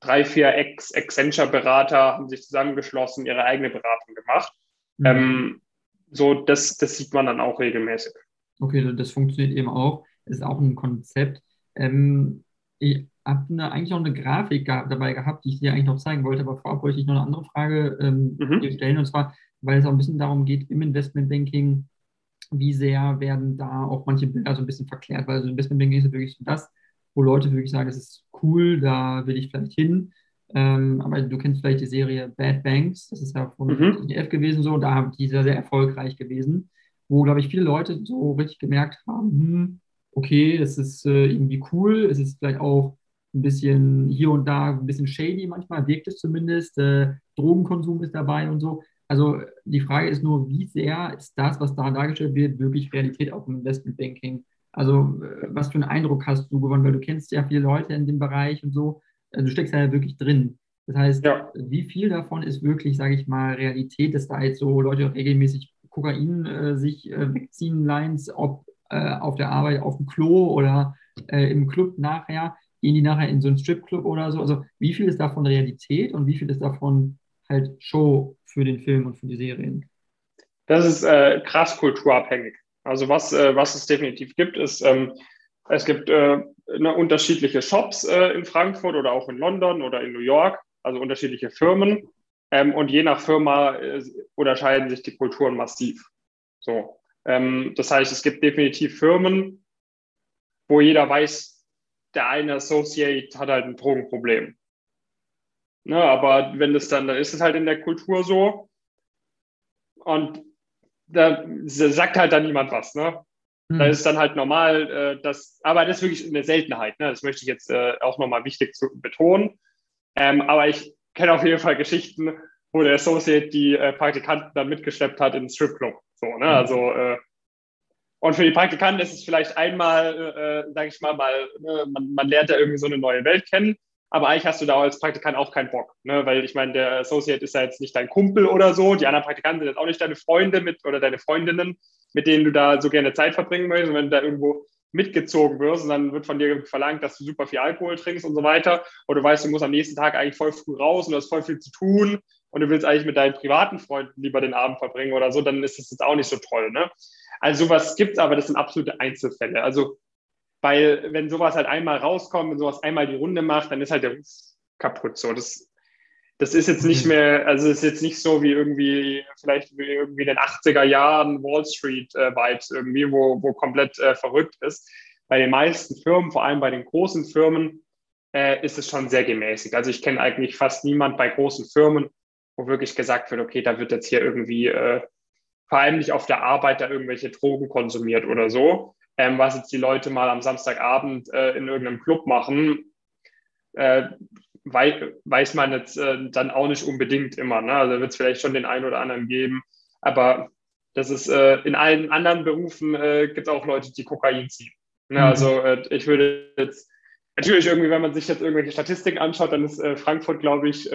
Speaker 2: drei, vier Ex-Accenture-Berater haben sich zusammengeschlossen, ihre eigene Beratung gemacht. Mhm. Ähm, so, das, das sieht man dann auch regelmäßig.
Speaker 1: Okay, das funktioniert eben auch. Ist auch ein Konzept. Ähm, ich habe ne, eigentlich noch eine Grafik dabei gehabt, die ich dir eigentlich noch zeigen wollte, aber vorab wollte ich noch eine andere Frage ähm, mhm. stellen. Und zwar, weil es auch ein bisschen darum geht, im Investmentbanking, wie sehr werden da auch manche Bilder so ein bisschen verklärt, weil also Investmentbanking ist ja wirklich so das, wo Leute wirklich sagen, das ist cool, da will ich vielleicht hin. Ähm, aber du kennst vielleicht die Serie Bad Banks, das ist ja von mhm. EDF gewesen so, da haben die sehr, sehr erfolgreich gewesen, wo, glaube ich, viele Leute so richtig gemerkt haben, hm, okay, es ist äh, irgendwie cool, es ist vielleicht auch ein bisschen hier und da ein bisschen shady manchmal, wirkt es zumindest, äh, Drogenkonsum ist dabei und so. Also die Frage ist nur, wie sehr ist das, was da dargestellt wird, wirklich Realität auch im Investmentbanking? Also äh, was für einen Eindruck hast du gewonnen, weil du kennst ja viele Leute in dem Bereich und so also du steckst ja wirklich drin. Das heißt, ja. wie viel davon ist wirklich, sage ich mal, Realität, dass da jetzt so Leute regelmäßig Kokain äh, sich äh, wegziehen, Lines, ob äh, auf der Arbeit, auf dem Klo oder äh, im Club nachher, gehen die nachher in so einen Stripclub oder so. Also wie viel ist davon Realität und wie viel ist davon halt Show für den Film und für die Serien?
Speaker 2: Das ist äh, krass kulturabhängig. Also was, äh, was es definitiv gibt, ist, ähm, es gibt äh, eine, unterschiedliche Shops in Frankfurt oder auch in London oder in New York, also unterschiedliche Firmen. Ähm, und je nach Firma unterscheiden sich die Kulturen massiv. So. Ähm, das heißt, es gibt definitiv Firmen, wo jeder weiß, der eine Associate hat halt ein Drogenproblem. Ne, aber wenn das dann, dann ist es halt in der Kultur so. Und da sagt halt dann niemand was. Ne? Hm. Da ist dann halt normal, äh, dass, aber das ist wirklich eine Seltenheit. Ne? Das möchte ich jetzt äh, auch nochmal wichtig zu betonen. Ähm, aber ich kenne auf jeden Fall Geschichten, wo der Associate die äh, Praktikanten dann mitgeschleppt hat in den Stripclub. So, ne? Mhm. Also äh, und für die Praktikanten ist es vielleicht einmal, äh, sage ich mal, mal ne, man, man lernt ja irgendwie so eine neue Welt kennen. Aber eigentlich hast du da als Praktikant auch keinen Bock, ne? weil ich meine, der Associate ist ja jetzt nicht dein Kumpel oder so, die anderen Praktikanten sind jetzt auch nicht deine Freunde mit oder deine Freundinnen, mit denen du da so gerne Zeit verbringen möchtest. Und wenn du da irgendwo mitgezogen wirst und dann wird von dir verlangt, dass du super viel Alkohol trinkst und so weiter, oder du weißt, du musst am nächsten Tag eigentlich voll früh raus und du hast voll viel zu tun und du willst eigentlich mit deinen privaten Freunden lieber den Abend verbringen oder so, dann ist das jetzt auch nicht so toll. Ne? Also sowas gibt es, aber das sind absolute Einzelfälle. Also weil wenn sowas halt einmal rauskommt, wenn sowas einmal die Runde macht, dann ist halt der Ruf kaputt. So, das, das ist jetzt nicht mhm. mehr, also es ist jetzt nicht so wie irgendwie, vielleicht wie irgendwie in den 80er Jahren Wall Street äh, Vibes irgendwie, wo, wo komplett äh, verrückt ist. Bei den meisten Firmen, vor allem bei den großen Firmen, äh, ist es schon sehr gemäßigt. Also ich kenne eigentlich fast niemand bei großen Firmen, wo wirklich gesagt wird, okay, da wird jetzt hier irgendwie äh, vor allem nicht auf der Arbeit da irgendwelche Drogen konsumiert oder so. Ähm, was jetzt die Leute mal am Samstagabend äh, in irgendeinem Club machen, äh, wei weiß man jetzt äh, dann auch nicht unbedingt immer. Ne? Also wird es vielleicht schon den einen oder anderen geben. Aber das ist äh, in allen anderen Berufen äh, gibt es auch Leute, die Kokain ziehen. Ne? Mhm. Also äh, ich würde jetzt natürlich irgendwie, wenn man sich jetzt irgendwelche Statistiken anschaut, dann ist Frankfurt, glaube ich,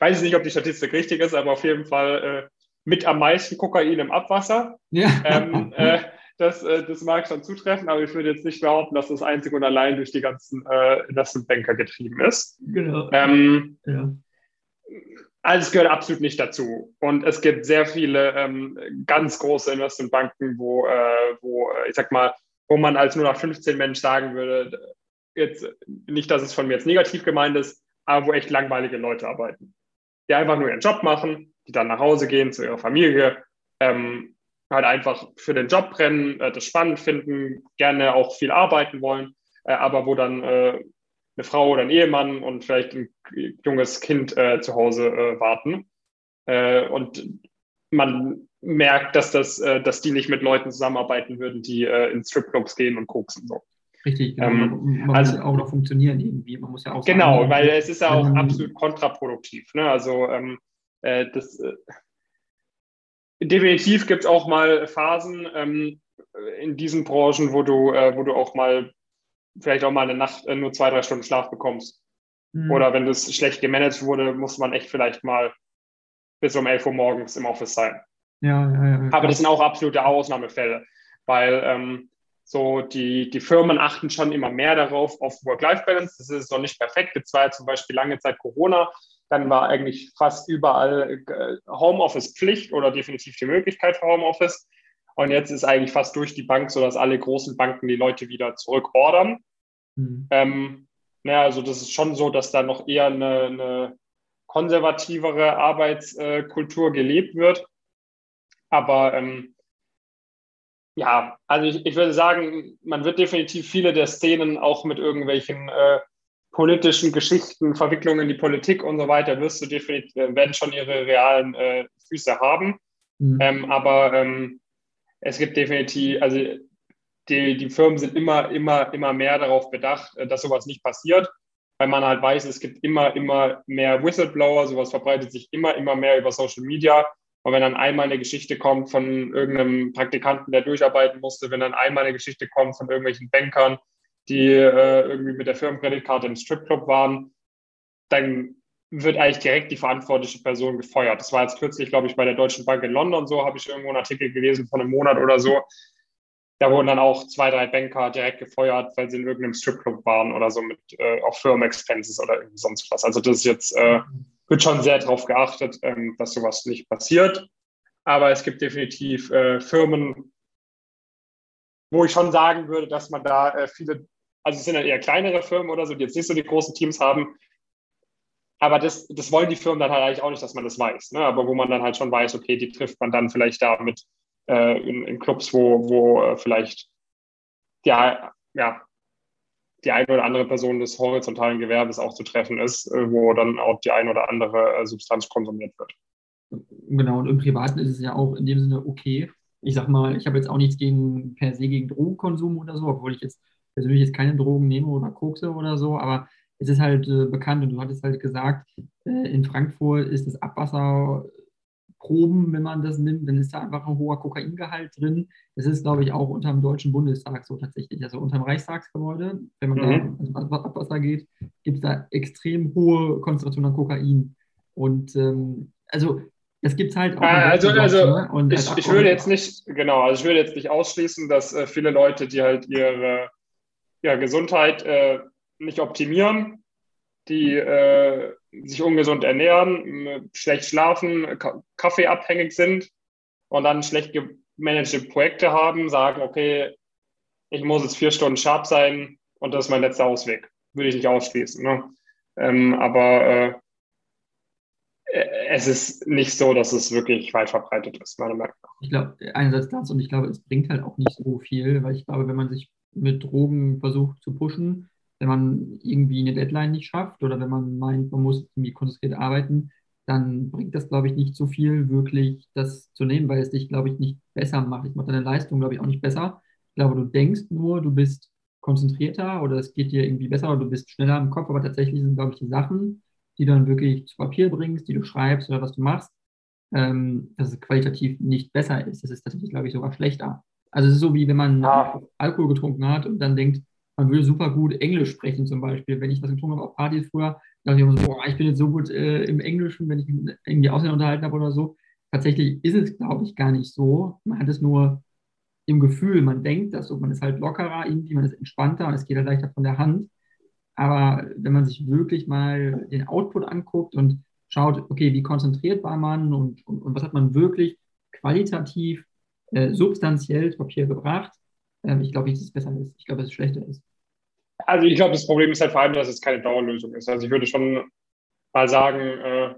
Speaker 2: weiß ich nicht, ob die Statistik richtig ist, aber auf jeden Fall mit am meisten Kokain im Abwasser. Ja. Ähm, äh, das, äh, das mag schon zutreffen, aber ich würde jetzt nicht behaupten, dass das einzig und allein durch die ganzen äh, Investmentbanker getrieben ist. Genau. Ähm, ja. Also es gehört absolut nicht dazu. Und es gibt sehr viele ähm, ganz große Investmentbanken, wo, äh, wo, äh, ich sag mal, wo man als nur nach 15 Mensch sagen würde, jetzt nicht, dass es von mir jetzt negativ gemeint ist, aber wo echt langweilige Leute arbeiten. Die einfach nur ihren Job machen, die dann nach Hause gehen zu ihrer Familie, ähm, halt einfach für den Job brennen, äh, das spannend finden, gerne auch viel arbeiten wollen, äh, aber wo dann äh, eine Frau oder ein Ehemann und vielleicht ein junges Kind äh, zu Hause äh, warten. Äh, und man merkt, dass, das, dass die nicht mit Leuten zusammenarbeiten würden, die in Stripclubs gehen und koksen. So.
Speaker 1: Richtig, genau. Ähm, man also, muss ja auch noch funktionieren irgendwie. Man muss ja auch
Speaker 2: genau, sagen, weil es ist ja auch absolut kontraproduktiv. Ne? Also ähm, äh, das, äh, definitiv gibt es auch mal Phasen ähm, in diesen Branchen, wo du, äh, wo du auch mal vielleicht auch mal eine Nacht äh, nur zwei, drei Stunden Schlaf bekommst. Mhm. Oder wenn das schlecht gemanagt wurde, muss man echt vielleicht mal bis um 11 Uhr morgens im Office sein. Ja, ja, ja. Aber das sind auch absolute Ausnahmefälle, weil ähm, so die, die Firmen achten schon immer mehr darauf, auf Work-Life-Balance. Das ist noch nicht perfekt. Es war ja zum Beispiel lange Zeit Corona. Dann war eigentlich fast überall äh, Homeoffice-Pflicht oder definitiv die Möglichkeit für Homeoffice. Und jetzt ist eigentlich fast durch die Bank so, dass alle großen Banken die Leute wieder zurückordern. Mhm. Ähm, naja, also das ist schon so, dass da noch eher eine, eine konservativere Arbeitskultur gelebt wird. Aber ähm, ja, also ich, ich, würde sagen, man wird definitiv viele der Szenen auch mit irgendwelchen äh, politischen Geschichten, Verwicklungen in die Politik und so weiter, wirst du definitiv, äh, werden schon ihre realen äh, Füße haben. Mhm. Ähm, aber ähm, es gibt definitiv, also die, die Firmen sind immer, immer, immer mehr darauf bedacht, äh, dass sowas nicht passiert, weil man halt weiß, es gibt immer, immer mehr Whistleblower, sowas verbreitet sich immer, immer mehr über Social Media. Und wenn dann einmal eine Geschichte kommt von irgendeinem Praktikanten, der durcharbeiten musste, wenn dann einmal eine Geschichte kommt von irgendwelchen Bankern, die äh, irgendwie mit der Firmenkreditkarte im Stripclub waren, dann wird eigentlich direkt die verantwortliche Person gefeuert. Das war jetzt kürzlich, glaube ich, bei der Deutschen Bank in London so, habe ich irgendwo einen Artikel gelesen von einem Monat oder so. Da wurden dann auch zwei, drei Banker direkt gefeuert, weil sie in irgendeinem Stripclub waren oder so mit äh, auf Firmen-Expenses oder irgendwie sonst was. Also das ist jetzt, äh, wird schon sehr darauf geachtet, ähm, dass sowas nicht passiert. Aber es gibt definitiv äh, Firmen, wo ich schon sagen würde, dass man da äh, viele, also es sind ja eher kleinere Firmen oder so, die jetzt nicht so die großen Teams haben. Aber das, das wollen die Firmen dann halt eigentlich auch nicht, dass man das weiß. Ne? Aber wo man dann halt schon weiß, okay, die trifft man dann vielleicht da mit äh, in, in, Clubs, wo, wo äh, vielleicht ja, ja, die eine oder andere Person des horizontalen Gewerbes auch zu treffen ist, äh, wo dann auch die eine oder andere äh, Substanz konsumiert wird.
Speaker 1: Genau, und im Privaten ist es ja auch in dem Sinne okay, ich sag mal, ich habe jetzt auch nichts gegen per se gegen Drogenkonsum oder so, obwohl ich jetzt persönlich jetzt keine Drogen nehme oder kokse oder so, aber es ist halt äh, bekannt und du hattest halt gesagt, äh, in Frankfurt ist das Abwasser Proben, wenn man das nimmt, dann ist da einfach ein hoher Kokaingehalt drin. Das ist, glaube ich, auch unter dem Deutschen Bundestag so tatsächlich. Also unter dem Reichstagsgebäude, wenn man mhm. da ans Abwasser geht, gibt es da extrem hohe Konzentration an Kokain. Und ähm, also das gibt es halt auch.
Speaker 2: Ah, also, also ne? Ich, ich würde jetzt nicht, genau, also ich würde jetzt nicht ausschließen, dass äh, viele Leute, die halt ihre ja, Gesundheit äh, nicht optimieren, die äh, sich ungesund ernähren, schlecht schlafen, kaffeeabhängig sind und dann schlecht gemanagte Projekte haben, sagen, okay, ich muss jetzt vier Stunden sharp sein und das ist mein letzter Ausweg. Würde ich nicht ausschließen. Ne? Ähm, aber äh, es ist nicht so, dass es wirklich weit verbreitet ist, meiner Meinung nach.
Speaker 1: Ich glaube, einerseits das und ich glaube, es bringt halt auch nicht so viel, weil ich glaube, wenn man sich mit Drogen versucht zu pushen, wenn man irgendwie eine Deadline nicht schafft oder wenn man meint, man muss irgendwie konzentriert arbeiten, dann bringt das, glaube ich, nicht so viel, wirklich das zu nehmen, weil es dich, glaube ich, nicht besser macht. Ich mache deine Leistung, glaube ich, auch nicht besser. Ich glaube, du denkst nur, du bist konzentrierter oder es geht dir irgendwie besser oder du bist schneller im Kopf, aber tatsächlich sind, glaube ich, die Sachen, die du dann wirklich zu Papier bringst, die du schreibst oder was du machst, ähm, dass es qualitativ nicht besser ist. Das ist tatsächlich, glaube ich, sogar schlechter. Also es ist so, wie wenn man ja. Alkohol getrunken hat und dann denkt, man würde super gut Englisch sprechen zum Beispiel. Wenn ich was getrunken habe auf Partys früher, dachte ich immer so, boah, ich bin jetzt so gut äh, im Englischen, wenn ich irgendwie Ausländer unterhalten habe oder so. Tatsächlich ist es, glaube ich, gar nicht so. Man hat es nur im Gefühl, man denkt das so, man ist halt lockerer irgendwie, man ist entspannter und es geht halt leichter von der Hand. Aber wenn man sich wirklich mal den Output anguckt und schaut, okay, wie konzentriert war man und, und, und was hat man wirklich qualitativ, äh, substanziell Papier gebracht, äh, ich glaube nicht, dass es besser ist. Ich glaube, dass es schlechter ist.
Speaker 2: Also ich glaube, das Problem ist halt vor allem, dass es keine Dauerlösung ist. Also ich würde schon mal sagen, äh,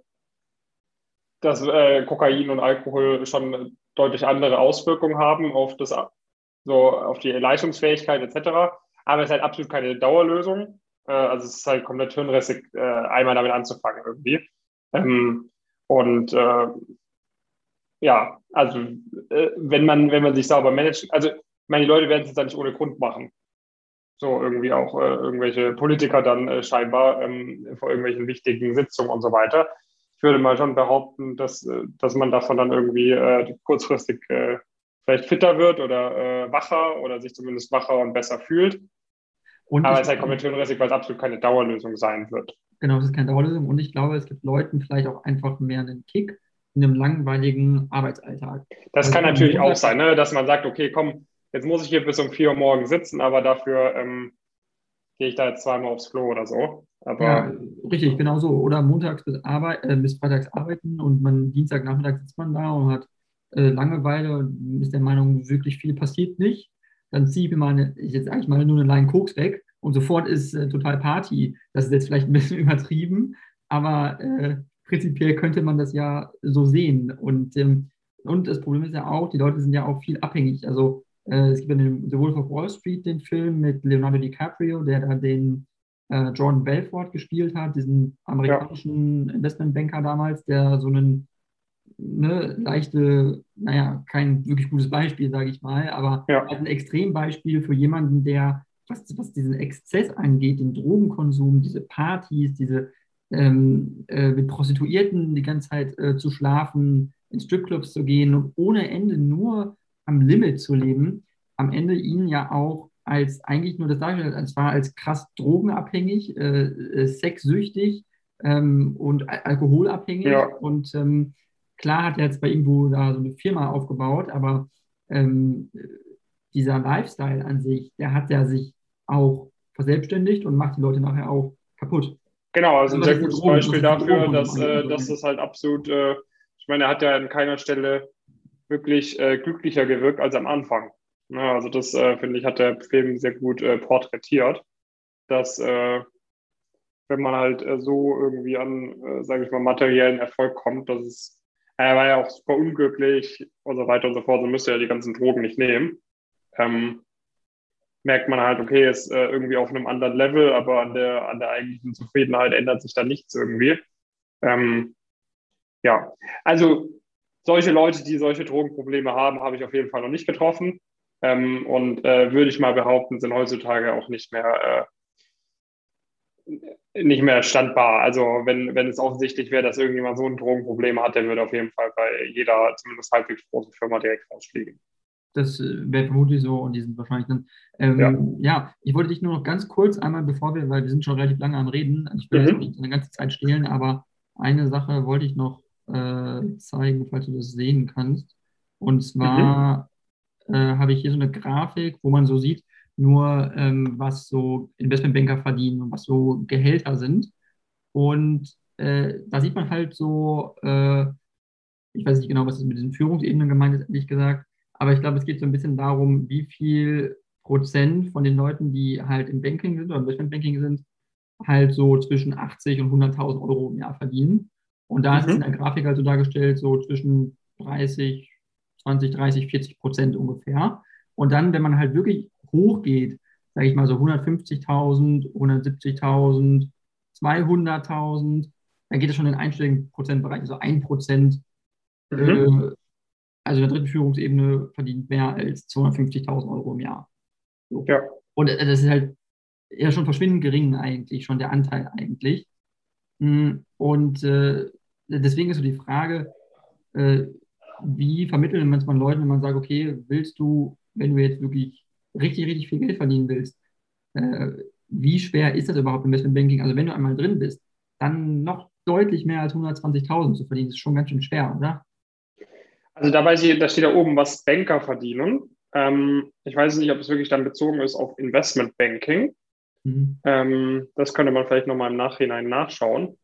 Speaker 2: dass äh, Kokain und Alkohol schon deutlich andere Auswirkungen haben auf das so auf die Leistungsfähigkeit etc. Aber es ist halt absolut keine Dauerlösung. Äh, also es ist halt komplett hirnrissig, einmal damit anzufangen irgendwie. Ähm, und ja, also wenn man wenn man sich sauber managt, also ich meine, die Leute werden es dann nicht ohne Grund machen so irgendwie auch äh, irgendwelche Politiker dann äh, scheinbar ähm, vor irgendwelchen wichtigen Sitzungen und so weiter. Ich würde mal schon behaupten, dass, äh, dass man davon dann irgendwie äh, kurzfristig äh, vielleicht fitter wird oder äh, wacher oder sich zumindest wacher und besser fühlt. Und Aber es ist halt hirnrissig, weil es absolut keine Dauerlösung sein wird.
Speaker 1: Genau, es ist keine Dauerlösung und ich glaube, es gibt Leuten vielleicht auch einfach mehr einen Kick in einem langweiligen Arbeitsalltag.
Speaker 2: Das also kann natürlich auch sein, ne? dass man sagt, okay, komm, jetzt muss ich hier bis um 4 Uhr morgens sitzen, aber dafür ähm, gehe ich da jetzt zweimal aufs Klo oder so. Aber
Speaker 1: ja, richtig, genau so. Oder montags bis, Arbeit, äh, bis freitags arbeiten und man Dienstagnachmittag sitzt man da und hat äh, Langeweile und ist der Meinung, wirklich viel passiert nicht. Dann ziehe ich mir mal eine, ich jetzt eigentlich mal nur eine Line Koks weg und sofort ist äh, total Party. Das ist jetzt vielleicht ein bisschen übertrieben, aber äh, prinzipiell könnte man das ja so sehen. Und, ähm, und das Problem ist ja auch, die Leute sind ja auch viel abhängig. Also es gibt ja den The Wolf of Wall Street, den Film mit Leonardo DiCaprio, der da den äh, Jordan Belfort gespielt hat, diesen amerikanischen ja. Investmentbanker damals, der so einen ne, leichte, naja, kein wirklich gutes Beispiel, sage ich mal, aber ja. ein Extrembeispiel für jemanden, der, was, was diesen Exzess angeht, den Drogenkonsum, diese Partys, diese ähm, äh, mit Prostituierten die ganze Zeit äh, zu schlafen, in Stripclubs zu gehen und ohne Ende nur am Limit zu leben, am Ende ihn ja auch als eigentlich nur das dargestellt, als war als krass drogenabhängig, äh, äh, sexsüchtig ähm, und al alkoholabhängig. Ja. Und ähm, klar hat er jetzt bei irgendwo da so eine Firma aufgebaut, aber ähm, dieser Lifestyle an sich, der hat ja sich auch verselbstständigt und macht die Leute nachher auch kaputt.
Speaker 2: Genau, also ein sehr gutes Beispiel dafür, dass, äh, dass das halt absolut, äh, ich meine, er hat ja an keiner Stelle wirklich äh, glücklicher gewirkt als am Anfang. Ja, also das, äh, finde ich, hat der Film sehr gut äh, porträtiert, dass äh, wenn man halt äh, so irgendwie an, äh, sage ich mal, materiellen Erfolg kommt, dass es, er war ja auch super unglücklich und so weiter und so fort, so müsste er die ganzen Drogen nicht nehmen. Ähm, merkt man halt, okay, ist äh, irgendwie auf einem anderen Level, aber an der, an der eigentlichen Zufriedenheit ändert sich da nichts irgendwie. Ähm, ja, also solche Leute, die solche Drogenprobleme haben, habe ich auf jeden Fall noch nicht getroffen. Ähm, und äh, würde ich mal behaupten, sind heutzutage auch nicht mehr, äh, nicht mehr standbar. Also wenn, wenn es offensichtlich wäre, dass irgendjemand so ein Drogenproblem hat, der würde auf jeden Fall bei jeder zumindest halbwegs großen Firma direkt rausfliegen.
Speaker 1: Das äh, wäre vermutlich so und die sind wahrscheinlich dann. Ähm, ja. ja. ich wollte dich nur noch ganz kurz einmal, bevor wir, weil wir sind schon relativ lange am Reden, ich will mhm. jetzt nicht eine ganze Zeit stehlen, aber eine Sache wollte ich noch äh, zeigen, falls du das sehen kannst. Und zwar mhm. äh, habe ich hier so eine Grafik, wo man so sieht, nur ähm, was so Investmentbanker verdienen und was so Gehälter sind. Und äh, da sieht man halt so, äh, ich weiß nicht genau, was das mit diesen Führungsebenen gemeint ist, ehrlich gesagt, aber ich glaube, es geht so ein bisschen darum, wie viel Prozent von den Leuten, die halt im Banking sind oder im Investmentbanking sind, halt so zwischen 80 und 100.000 Euro im Jahr verdienen. Und da mhm. ist es in der Grafik also dargestellt, so zwischen 30, 20, 30, 40 Prozent ungefähr. Und dann, wenn man halt wirklich hochgeht, sage ich mal so 150.000, 170.000, 200.000, dann geht es schon in den einstelligen Prozentbereich, also ein Prozent. Mhm. Äh, also in der dritten Führungsebene verdient mehr als 250.000 Euro im Jahr. So. Ja. Und äh, das ist halt ja schon verschwindend gering eigentlich, schon der Anteil eigentlich. Mm, und äh, deswegen ist so die Frage, äh, wie vermitteln man es man Leuten, wenn man sagt, okay, willst du, wenn du jetzt wirklich richtig, richtig viel Geld verdienen willst, äh, wie schwer ist das überhaupt im Investment Banking? Also wenn du einmal drin bist, dann noch deutlich mehr als 120.000 zu verdienen, ist schon ganz schön schwer, oder?
Speaker 2: Also da weiß ich, da steht da oben, was Banker verdienen. Ähm, ich weiß nicht, ob es wirklich dann bezogen ist auf Investment Banking. Mhm. Ähm, das könnte man vielleicht nochmal im Nachhinein nachschauen.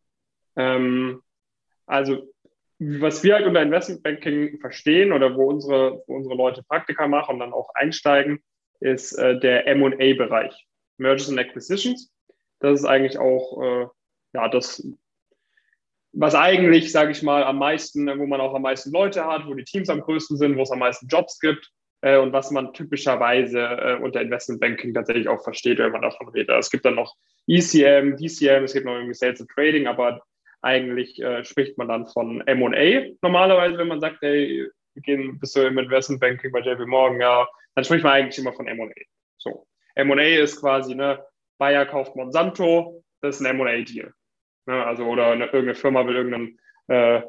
Speaker 2: Ähm, also was wir halt unter Investment Banking verstehen oder wo unsere, wo unsere Leute Praktika machen und dann auch einsteigen, ist äh, der M&A-Bereich, Mergers and Acquisitions. Das ist eigentlich auch äh, ja das, was eigentlich, sage ich mal, am meisten, wo man auch am meisten Leute hat, wo die Teams am größten sind, wo es am meisten Jobs gibt äh, und was man typischerweise äh, unter Investment Banking tatsächlich auch versteht, wenn man davon redet. Es gibt dann noch ECM, DCM, es gibt noch irgendwie Sales and Trading, aber eigentlich äh, spricht man dann von M&A normalerweise, wenn man sagt, hey, wir gehen, bist du im Investment Banking bei JP Morgan, ja, dann spricht man eigentlich immer von M&A. So, M&A ist quasi, ne, Bayer kauft Monsanto, das ist ein M&A-Deal. Ne, also, oder eine, irgendeine Firma will irgendeinen, äh,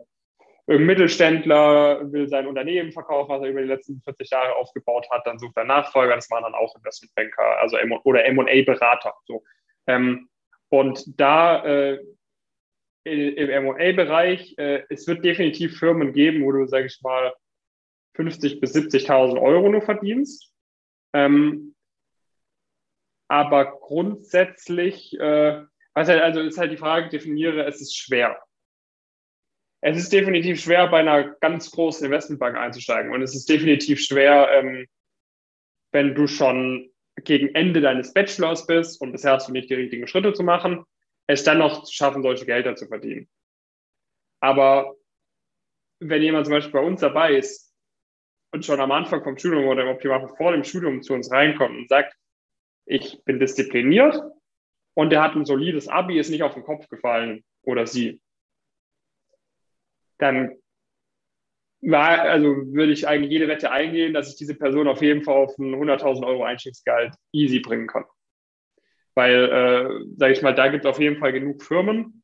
Speaker 2: irgendein Mittelständler will sein Unternehmen verkaufen, was er über die letzten 40 Jahre aufgebaut hat, dann sucht er Nachfolger, das waren dann auch Investmentbanker, also M oder M&A-Berater. So. Ähm, und da äh, im MA-Bereich, äh, es wird definitiv Firmen geben, wo du, sage ich mal, 50.000 bis 70.000 Euro nur verdienst. Ähm, aber grundsätzlich, äh, halt, also ist halt die Frage, definiere, es ist schwer. Es ist definitiv schwer, bei einer ganz großen Investmentbank einzusteigen. Und es ist definitiv schwer, ähm, wenn du schon gegen Ende deines Bachelors bist und bisher hast du nicht die richtigen Schritte zu machen es dann noch schaffen, solche Gelder zu verdienen. Aber wenn jemand zum Beispiel bei uns dabei ist und schon am Anfang vom Studium oder im Optimalfall vor dem Studium zu uns reinkommt und sagt, ich bin diszipliniert und der hat ein solides Abi, ist nicht auf den Kopf gefallen oder sie, dann war, also würde ich eigentlich jede Wette eingehen, dass ich diese Person auf jeden Fall auf ein 100.000 Euro Einstiegsgehalt easy bringen kann. Weil, äh, sage ich mal, da gibt es auf jeden Fall genug Firmen,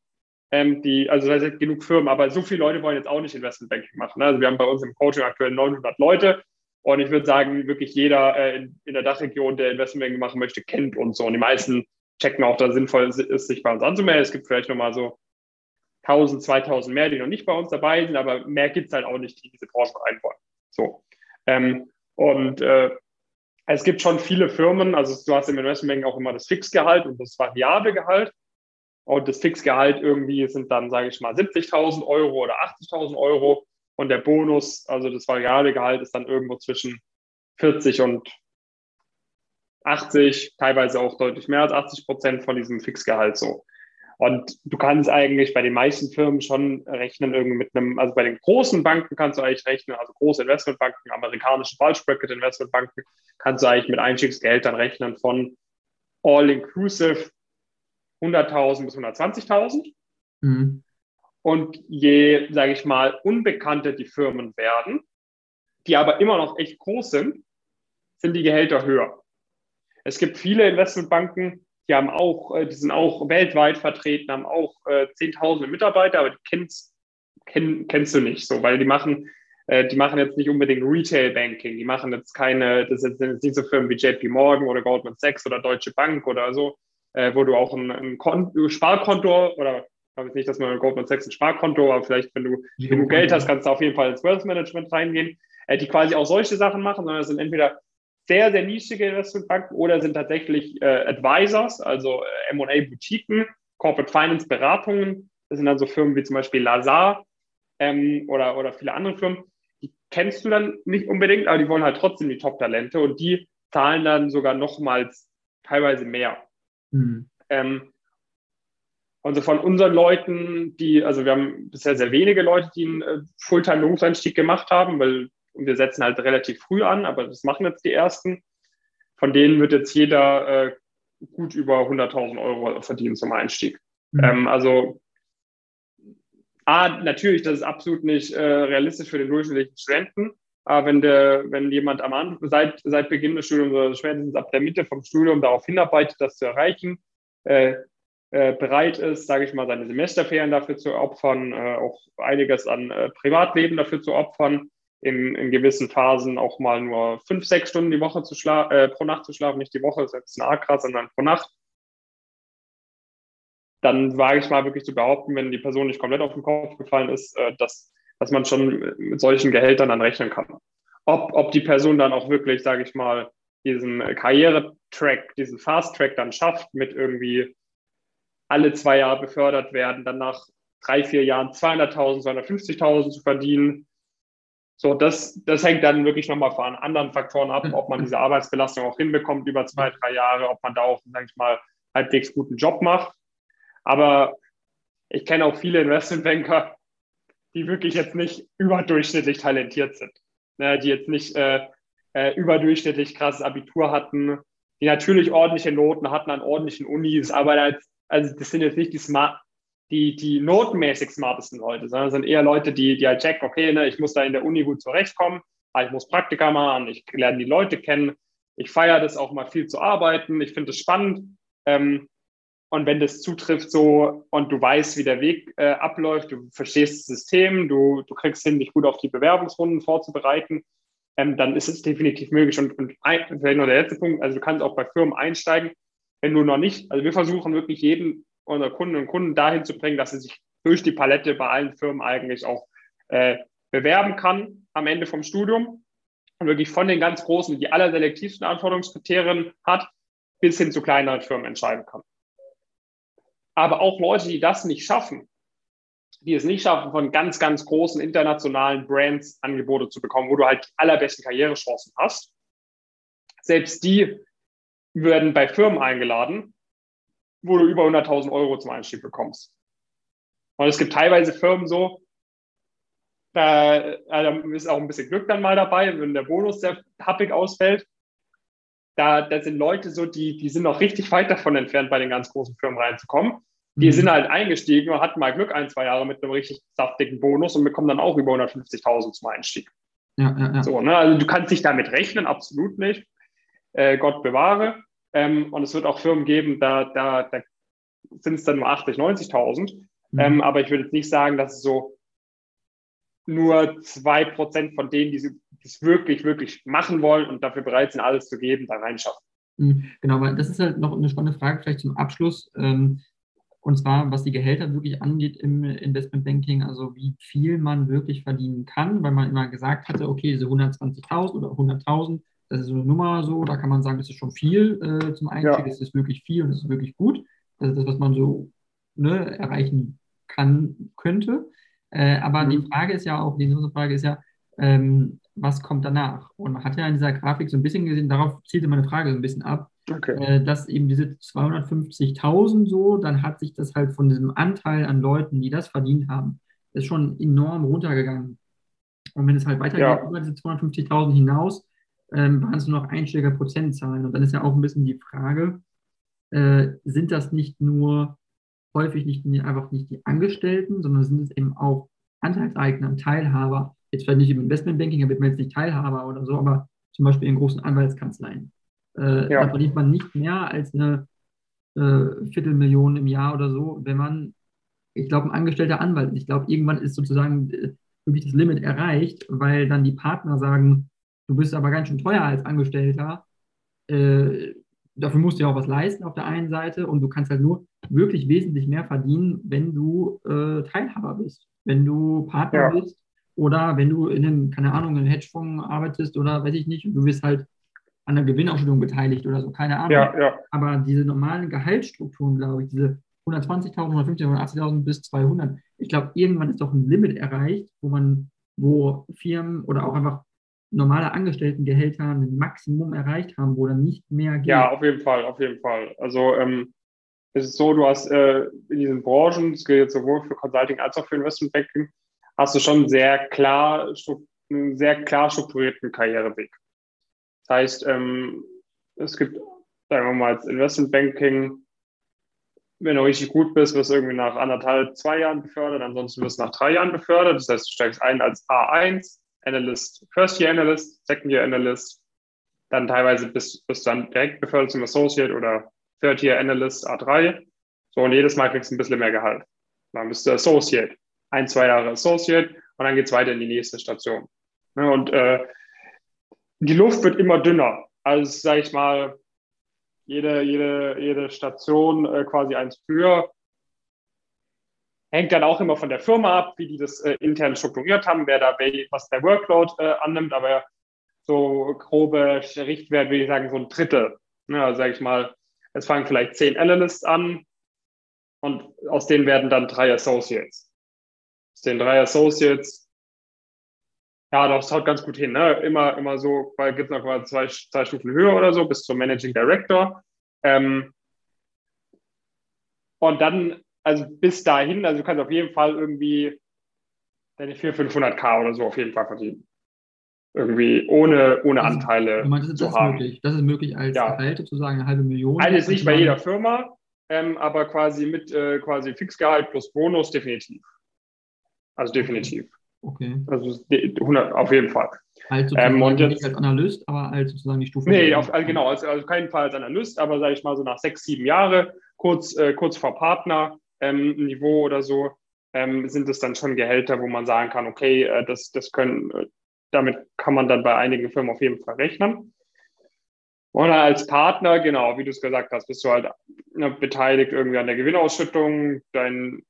Speaker 2: ähm, die, also das heißt genug Firmen, aber so viele Leute wollen jetzt auch nicht Investmentbanking machen. Ne? Also wir haben bei uns im Coaching aktuell 900 Leute und ich würde sagen, wirklich jeder äh, in, in, der Dachregion, der Investmentbanking machen möchte, kennt uns so. Und die meisten checken auch, es sinnvoll ist, sich bei uns anzumelden. Es gibt vielleicht nochmal so 1000, 2000 mehr, die noch nicht bei uns dabei sind, aber mehr gibt es halt auch nicht, die diese Branche rein wollen. So. Ähm, und äh, es gibt schon viele Firmen, also du hast im Investmentbanking auch immer das Fixgehalt und das variable Gehalt. Und das Fixgehalt irgendwie sind dann, sage ich mal, 70.000 Euro oder 80.000 Euro. Und der Bonus, also das variable Gehalt, ist dann irgendwo zwischen 40 und 80, teilweise auch deutlich mehr als 80 Prozent von diesem Fixgehalt so. Und du kannst eigentlich bei den meisten Firmen schon rechnen, irgendwie mit einem, also bei den großen Banken kannst du eigentlich rechnen, also große Investmentbanken, amerikanische Bulge Bracket Investmentbanken, kannst du eigentlich mit Einstiegsgeld dann rechnen von all inclusive 100.000 bis 120.000. Mhm. Und je, sage ich mal, unbekannter die Firmen werden, die aber immer noch echt groß sind, sind die Gehälter höher. Es gibt viele Investmentbanken, die haben auch, äh, die sind auch weltweit vertreten, haben auch äh, zehntausende Mitarbeiter, aber die kennst, kenn, kennst du nicht so, weil die machen, äh, die machen jetzt nicht unbedingt Retail Banking, die machen jetzt keine, das sind jetzt nicht so Firmen wie JP Morgan oder Goldman Sachs oder Deutsche Bank oder so, äh, wo du auch ein, ein Konto, Sparkonto oder ich glaube nicht, dass man Goldman Sachs ein Sparkonto, aber vielleicht, wenn du genug Geld hast, kannst du auf jeden Fall ins Wealth Management reingehen, äh, die quasi auch solche Sachen machen, sondern es sind entweder sehr, sehr nischige Investmentbanken oder sind tatsächlich äh, Advisors, also äh, M&A-Boutiquen, Corporate Finance-Beratungen. Das sind dann so Firmen wie zum Beispiel Lazar ähm, oder, oder viele andere Firmen. Die kennst du dann nicht unbedingt, aber die wollen halt trotzdem die Top-Talente und die zahlen dann sogar nochmals teilweise mehr. Mhm. Ähm, also von unseren Leuten, die, also wir haben bisher sehr wenige Leute, die einen äh, Fulltime-Berufseinstieg gemacht haben, weil und wir setzen halt relativ früh an, aber das machen jetzt die ersten. Von denen wird jetzt jeder äh, gut über 100.000 Euro verdienen zum Einstieg. Mhm. Ähm, also A, natürlich, das ist absolut nicht äh, realistisch für den durchschnittlichen Studenten. Aber wenn, der, wenn jemand am Anfang, seit, seit Beginn des Studiums oder spätestens ab der Mitte vom Studium darauf hinarbeitet, das zu erreichen, äh, äh, bereit ist, sage ich mal, seine Semesterferien dafür zu opfern, äh, auch einiges an äh, Privatleben dafür zu opfern, in, in gewissen Phasen auch mal nur fünf, sechs Stunden die Woche zu schla äh, pro Nacht zu schlafen, nicht die Woche, ist jetzt ein krass, sondern pro Nacht. Dann wage ich mal wirklich zu behaupten, wenn die Person nicht komplett auf den Kopf gefallen ist, äh, dass, dass man schon mit solchen Gehältern dann rechnen kann. Ob, ob die Person dann auch wirklich, sage ich mal, diesen Karrieretrack, diesen Fast-Track dann schafft, mit irgendwie alle zwei Jahre befördert werden, dann nach drei, vier Jahren 200.000, 250.000 zu verdienen, so, das, das hängt dann wirklich nochmal von anderen Faktoren ab, ob man diese Arbeitsbelastung auch hinbekommt über zwei, drei Jahre, ob man da auch, sag ich mal, halbwegs guten Job macht. Aber ich kenne auch viele Investmentbanker, die wirklich jetzt nicht überdurchschnittlich talentiert sind, ne, die jetzt nicht äh, äh, überdurchschnittlich krasses Abitur hatten, die natürlich ordentliche Noten hatten an ordentlichen Unis, aber das, also das sind jetzt nicht die smart, die, die notenmäßig smartesten Leute, sondern sind eher Leute, die, die halt checken, okay, ne, ich muss da in der Uni gut zurechtkommen, ich muss Praktika machen, ich lerne die Leute kennen, ich feiere das auch mal viel zu arbeiten, ich finde es spannend. Ähm, und wenn das zutrifft so und du weißt, wie der Weg äh, abläuft, du verstehst das System, du, du kriegst hin, dich gut auf die Bewerbungsrunden vorzubereiten, ähm, dann ist es definitiv möglich. Und, und ein, vielleicht noch der letzte Punkt, also du kannst auch bei Firmen einsteigen, wenn du noch nicht, also wir versuchen wirklich jeden unsere Kunden und Kunden dahin zu bringen, dass sie sich durch die Palette bei allen Firmen eigentlich auch äh, bewerben kann am Ende vom Studium und wirklich von den ganz großen, die allerselektivsten Anforderungskriterien hat, bis hin zu kleineren Firmen entscheiden kann. Aber auch Leute, die das nicht schaffen, die es nicht schaffen, von ganz, ganz großen internationalen Brands Angebote zu bekommen, wo du halt die allerbesten Karrierechancen hast, selbst die werden bei Firmen eingeladen, wo du über 100.000 Euro zum Einstieg bekommst. Und es gibt teilweise Firmen so, da, ist auch ein bisschen Glück dann mal dabei, wenn der Bonus sehr happig ausfällt. Da, da sind Leute so, die, die sind noch richtig weit davon entfernt, bei den ganz großen Firmen reinzukommen. Die mhm. sind halt eingestiegen und hatten mal Glück ein, zwei Jahre mit einem richtig saftigen Bonus und bekommen dann auch über 150.000 zum Einstieg. Ja, ja, ja. So, ne? Also du kannst dich damit rechnen, absolut nicht. Äh, Gott bewahre. Ähm, und es wird auch Firmen geben, da, da, da sind es dann nur 80, 90.000. Mhm. Ähm, aber ich würde jetzt nicht sagen, dass es so nur zwei Prozent von denen, die es wirklich, wirklich machen wollen und dafür bereit sind, alles zu geben, da reinschaffen.
Speaker 1: Mhm. Genau, weil das ist halt noch eine spannende Frage vielleicht zum Abschluss. Ähm, und zwar, was die Gehälter wirklich angeht im Investmentbanking, also wie viel man wirklich verdienen kann, weil man immer gesagt hatte, okay, diese 120.000 oder 100.000, das ist so eine Nummer so, da kann man sagen, das ist schon viel äh, zum Einstieg, ja. das ist wirklich viel und das ist wirklich gut. Das ist das, was man so ne, erreichen kann, könnte. Äh, aber mhm. die Frage ist ja auch, die nächste Frage ist ja, ähm, was kommt danach? Und man hat ja in dieser Grafik so ein bisschen gesehen, darauf zielte meine Frage so ein bisschen ab, okay. äh, dass eben diese 250.000 so, dann hat sich das halt von diesem Anteil an Leuten, die das verdient haben, ist schon enorm runtergegangen. Und wenn es halt weitergeht ja. über diese 250.000 hinaus, ähm, waren es nur noch einstellige Prozentzahlen. Und dann ist ja auch ein bisschen die Frage, äh, sind das nicht nur häufig nicht, einfach nicht die Angestellten, sondern sind es eben auch Anteilseigner und Teilhaber. Jetzt vielleicht nicht im Investmentbanking, da wird man jetzt nicht Teilhaber oder so, aber zum Beispiel in großen Anwaltskanzleien. Äh, ja. Da verdient man nicht mehr als eine äh, Viertelmillion im Jahr oder so, wenn man, ich glaube, ein angestellter Anwalt ist. Ich glaube, irgendwann ist sozusagen äh, wirklich das Limit erreicht, weil dann die Partner sagen, du bist aber ganz schön teuer als Angestellter. Äh, dafür musst du ja auch was leisten auf der einen Seite und du kannst halt nur wirklich wesentlich mehr verdienen, wenn du äh, Teilhaber bist, wenn du Partner ja. bist oder wenn du in einem, keine Ahnung, in einem Hedgefonds arbeitest oder weiß ich nicht, und du bist halt an der Gewinnausschüttung beteiligt oder so, keine Ahnung.
Speaker 2: Ja, ja.
Speaker 1: Aber diese normalen Gehaltsstrukturen, glaube ich, diese 120.000, 150.000, 180.000 bis 200, ich glaube, irgendwann ist doch ein Limit erreicht, wo man, wo Firmen oder auch einfach normale Angestelltengehälter ein Maximum erreicht haben, wo dann nicht mehr
Speaker 2: geht. Ja, auf jeden Fall, auf jeden Fall. Also ähm, es ist so, du hast äh, in diesen Branchen, das gilt sowohl für Consulting als auch für Investmentbanking, hast du schon sehr klar, einen sehr klar strukturierten Karriereweg. Das heißt, ähm, es gibt, sagen wir mal, als Investmentbanking, wenn du richtig gut bist, wirst du irgendwie nach anderthalb, zwei Jahren befördert, ansonsten wirst du nach drei Jahren befördert. Das heißt, du steigst ein als A1, Analyst, First Year Analyst, Second Year Analyst, dann teilweise bist du dann direkt befördert zum Associate oder Third Year Analyst A3. So, und jedes Mal kriegst du ein bisschen mehr Gehalt. Dann bist du Associate, ein, zwei Jahre Associate und dann geht es weiter in die nächste Station. Und äh, die Luft wird immer dünner. Also, sage ich mal, jede, jede, jede Station äh, quasi eins früher. Hängt dann auch immer von der Firma ab, wie die das äh, intern strukturiert haben, wer da was der Workload äh, annimmt, aber so grobe Richtwert würde ich sagen, so ein Drittel. Ja, also sage ich mal, es fangen vielleicht zehn Analysts an und aus denen werden dann drei Associates. Aus den drei Associates ja, das haut ganz gut hin. Ne? Immer, immer so, weil gibt es noch mal zwei, zwei Stufen höher oder so, bis zum Managing Director. Ähm, und dann, also bis dahin, also du kannst auf jeden Fall irgendwie deine 400, 500k oder so auf jeden Fall verdienen. Irgendwie ohne, ohne das Anteile ist,
Speaker 1: meinst, zu
Speaker 2: das haben.
Speaker 1: Möglich. Das ist möglich als ja. Gehalt sozusagen eine halbe Million.
Speaker 2: Also ist nicht bei jeder Firma, ähm, aber quasi mit äh, quasi Fixgehalt plus Bonus definitiv. Also definitiv.
Speaker 1: Okay.
Speaker 2: Also 100, auf jeden Fall.
Speaker 1: Also ähm, und jetzt, nicht als Analyst, aber als sozusagen die Stufe.
Speaker 2: Nee, auf, also genau, also, also keinen Fall als Analyst, aber sage ich mal so nach sechs, sieben Jahre, kurz, äh, kurz vor Partner ähm, Niveau oder so, ähm, sind es dann schon Gehälter, wo man sagen kann, okay, äh, das, das können, äh, damit kann man dann bei einigen Firmen auf jeden Fall rechnen. Oder als Partner, genau, wie du es gesagt hast, bist du halt ne, beteiligt irgendwie an der Gewinnausschüttung, dein,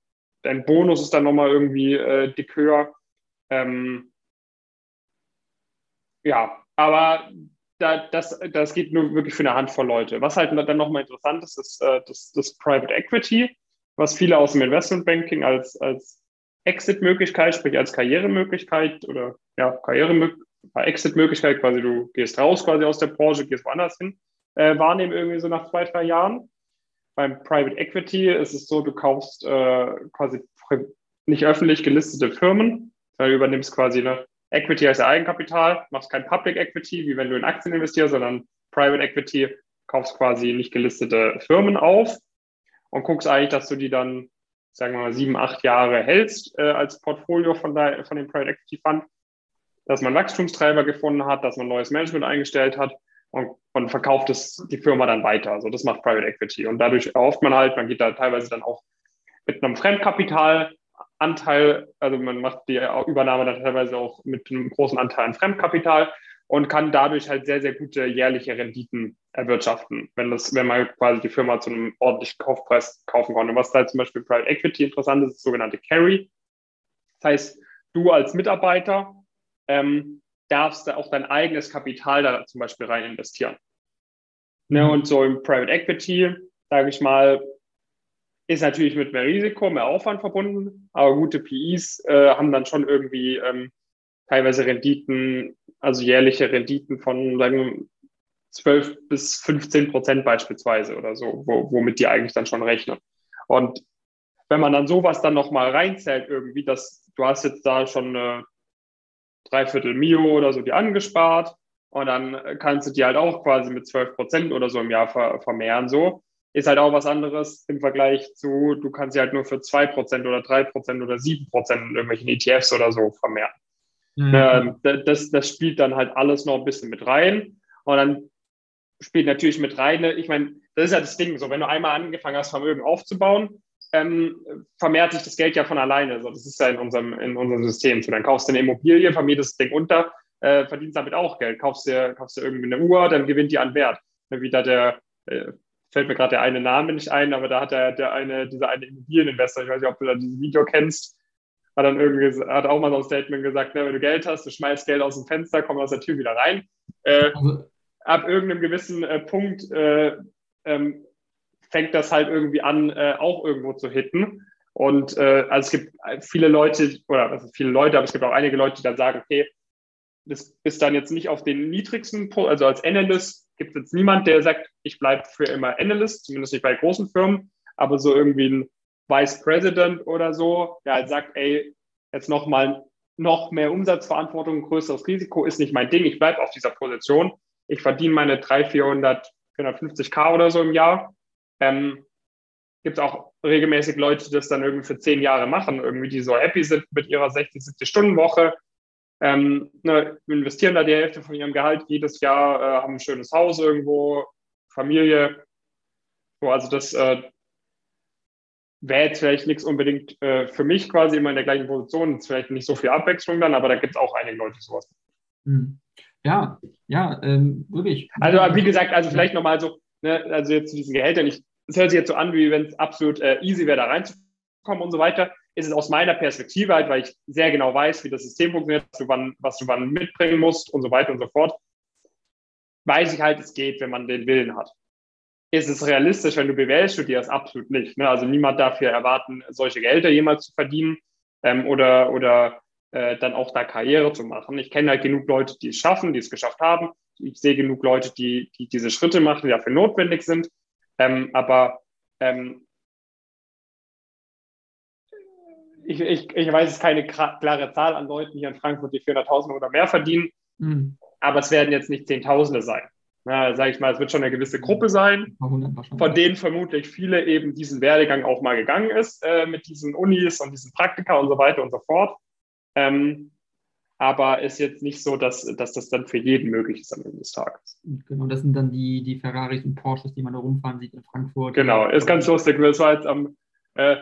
Speaker 2: dein Bonus ist dann nochmal irgendwie äh, dick höher. Ähm, ja, aber da, das, das geht nur wirklich für eine Handvoll Leute. Was halt dann nochmal interessant ist, ist äh, das, das Private Equity, was viele aus dem Investmentbanking als, als Exit-Möglichkeit, sprich als Karrieremöglichkeit oder ja, Karriere Exit-Möglichkeit, quasi du gehst raus quasi aus der Branche, gehst woanders hin, äh, wahrnehmen irgendwie so nach zwei, drei Jahren. Beim Private Equity ist es so, du kaufst äh, quasi nicht öffentlich gelistete Firmen Du übernimmst quasi eine Equity als Eigenkapital, machst kein Public Equity, wie wenn du in Aktien investierst, sondern Private Equity, kaufst quasi nicht gelistete Firmen auf und guckst eigentlich, dass du die dann, sagen wir mal, sieben, acht Jahre hältst äh, als Portfolio von, der, von dem Private Equity Fund, dass man Wachstumstreiber gefunden hat, dass man neues Management eingestellt hat und, und verkauft es die Firma dann weiter. Also das macht Private Equity und dadurch erhofft man halt, man geht da teilweise dann auch mit einem Fremdkapital Anteil, also man macht die Übernahme dann teilweise auch mit einem großen Anteil an Fremdkapital und kann dadurch halt sehr, sehr gute jährliche Renditen erwirtschaften, wenn, das, wenn man quasi die Firma zu einem ordentlichen Kaufpreis kaufen kann. Und was da zum Beispiel Private Equity interessant ist, ist das sogenannte Carry. Das heißt, du als Mitarbeiter ähm, darfst da auch dein eigenes Kapital da zum Beispiel rein investieren. Ne, mhm. und so im Private Equity, sage ich mal, ist natürlich mit mehr Risiko, mehr Aufwand verbunden, aber gute PIs äh, haben dann schon irgendwie ähm, teilweise Renditen, also jährliche Renditen von sagen wir, 12 bis 15 Prozent beispielsweise oder so, wo, womit die eigentlich dann schon rechnen. Und wenn man dann sowas dann nochmal reinzählt, irgendwie, dass du hast jetzt da schon eine Dreiviertel Mio oder so die angespart und dann kannst du die halt auch quasi mit 12 Prozent oder so im Jahr ver vermehren, so ist halt auch was anderes im Vergleich zu, du kannst sie halt nur für 2% oder 3% oder 7% in irgendwelchen ETFs oder so vermehren. Mhm. das, das spielt dann halt alles noch ein bisschen mit rein. Und dann spielt natürlich mit rein, ne, ich meine, das ist ja das Ding, so wenn du einmal angefangen hast, Vermögen aufzubauen, ähm, vermehrt sich das Geld ja von alleine. So, das ist ja in unserem, in unserem System. So, dann kaufst du eine Immobilie, vermietest das Ding unter, äh, verdienst damit auch Geld. Kaufst dir, kaufst dir irgendwie eine Uhr, dann gewinnt die an Wert. Wie da der, äh, fällt mir gerade der eine Name nicht ein, aber da hat der, der eine, dieser eine Immobilieninvestor, ich weiß nicht, ob du da dieses Video kennst, hat dann irgendwie, hat auch mal so ein Statement gesagt, ne, wenn du Geld hast, du schmeißt Geld aus dem Fenster, komm aus der Tür wieder rein. Äh, also ab irgendeinem gewissen äh, Punkt äh, ähm, fängt das halt irgendwie an, äh, auch irgendwo zu hitten. Und äh, also es gibt viele Leute, oder also viele Leute, aber es gibt auch einige Leute, die dann sagen, okay, das ist dann jetzt nicht auf den niedrigsten, also als Analyst gibt es jetzt niemand, der sagt, ich bleibe für immer Analyst, zumindest nicht bei großen Firmen, aber so irgendwie ein Vice President oder so, der halt sagt, ey, jetzt nochmal noch mehr Umsatzverantwortung, größeres Risiko ist nicht mein Ding, ich bleibe auf dieser Position ich verdiene meine 300, 400, 450k oder so im Jahr. Ähm, Gibt es auch regelmäßig Leute, die das dann irgendwie für zehn Jahre machen, irgendwie, die so happy sind mit ihrer 60, 70 Stunden Woche, ähm, ne, investieren da die Hälfte von ihrem Gehalt jedes Jahr, äh, haben ein schönes Haus irgendwo, Familie. So, also das äh, wäre jetzt vielleicht nichts unbedingt äh, für mich quasi immer in der gleichen Position. Ist vielleicht nicht so viel Abwechslung dann, aber da gibt es auch einige Leute, die sowas
Speaker 1: machen. Ja, ja, ähm, wirklich.
Speaker 2: Also wie gesagt, also vielleicht nochmal so, ne, also jetzt zu diesen Gehältern, es hört sich jetzt so an, wie wenn es absolut äh, easy wäre, da reinzukommen und so weiter. Ist es aus meiner Perspektive halt, weil ich sehr genau weiß, wie das System funktioniert, was du wann, was du wann mitbringen musst und so weiter und so fort, weiß ich halt, es geht, wenn man den Willen hat. Ist es realistisch, wenn du BWL studierst? Absolut nicht. Ne? Also niemand darf hier erwarten, solche Gehälter jemals zu verdienen ähm, oder, oder äh, dann auch da Karriere zu machen. Ich kenne halt genug Leute, die es schaffen, die es geschafft haben. Ich sehe genug Leute, die, die diese Schritte machen, die dafür notwendig sind. Ähm, aber ähm, ich, ich, ich weiß, es ist keine klare Zahl an Leuten hier in Frankfurt, die 400.000 oder mehr verdienen, mhm. aber es werden jetzt nicht Zehntausende sein. Ja, sage ich mal, es wird schon eine gewisse Gruppe sein, von denen vermutlich viele eben diesen Werdegang auch mal gegangen ist, äh, mit diesen Unis und diesen Praktika und so weiter und so fort. Ähm, aber ist jetzt nicht so, dass, dass das dann für jeden möglich ist am Ende des Tages.
Speaker 1: Genau, das sind dann die, die Ferraris und Porsches, die man da rumfahren sieht in Frankfurt.
Speaker 2: Genau, ist ganz lustig. Das war jetzt am, äh,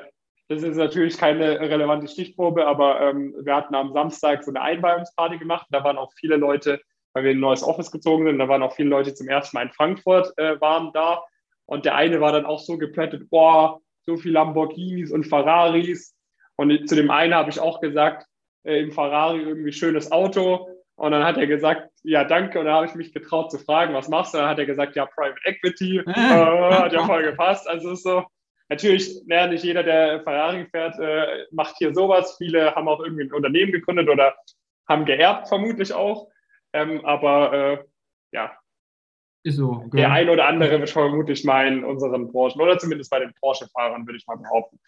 Speaker 2: das ist natürlich keine relevante Stichprobe, aber ähm, wir hatten am Samstag so eine Einweihungsparty gemacht. Da waren auch viele Leute, weil wir in ein neues Office gezogen sind, da waren auch viele Leute, die zum ersten Mal in Frankfurt äh, waren da. Und der eine war dann auch so geplättet, boah, so viele Lamborghinis und Ferraris. Und zu dem einen habe ich auch gesagt, äh, im Ferrari irgendwie schönes Auto. Und dann hat er gesagt, ja, danke. Und dann habe ich mich getraut zu fragen, was machst du? Dann hat er gesagt, ja, Private Equity. äh, hat ja voll gepasst. Also ist so, natürlich, naja, nicht jeder, der Ferrari fährt, äh, macht hier sowas. Viele haben auch irgendwie ein Unternehmen gegründet oder haben geerbt, vermutlich auch. Ähm, aber äh, ja.
Speaker 1: Ist so.
Speaker 2: Der ein oder andere wird vermutlich meinen, unseren Branchen, oder zumindest bei den Porsche-Fahrern, würde ich mal behaupten,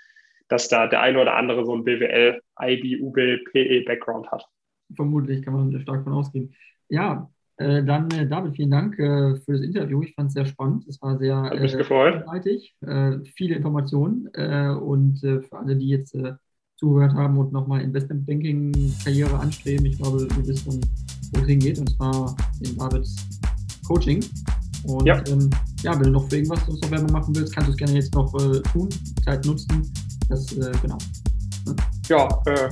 Speaker 2: dass da der eine oder andere so ein BWL, IB, UB, PE Background hat.
Speaker 1: Vermutlich kann man stark von ausgehen. Ja, äh, dann äh, David, vielen Dank äh, für das Interview. Ich fand es sehr spannend. Es war sehr
Speaker 2: äh, gefreut.
Speaker 1: Äh, viele Informationen äh, und für alle, die jetzt zugehört haben und nochmal Investmentbanking-Karriere anstreben, ich glaube, wir wissen, wo es hingeht und zwar in Davids Coaching. Und ja. Ähm, ja, wenn du noch für irgendwas noch Werbung machen willst, kannst du es gerne jetzt noch tun, Zeit nutzen. Das, äh, genau.
Speaker 2: Ja, äh,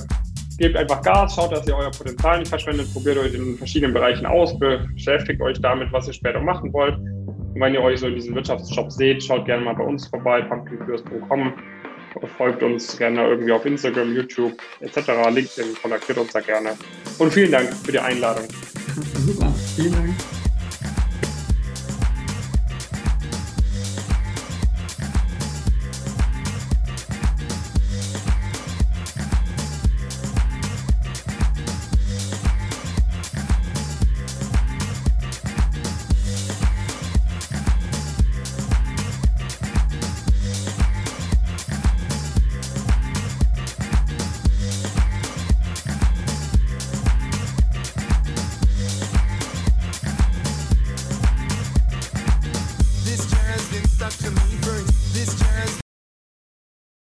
Speaker 2: gebt einfach Gas, schaut, dass ihr euer Potenzial nicht verschwendet, probiert euch in verschiedenen Bereichen aus, beschäftigt euch damit, was ihr später machen wollt. Und wenn ihr euch so in diesem Wirtschaftsjob seht, schaut gerne mal bei uns vorbei, pumpkinkurs.com, folgt uns gerne irgendwie auf Instagram, YouTube etc., LinkedIn, kontaktiert uns da gerne. Und vielen Dank für die Einladung.
Speaker 1: Super, vielen Dank.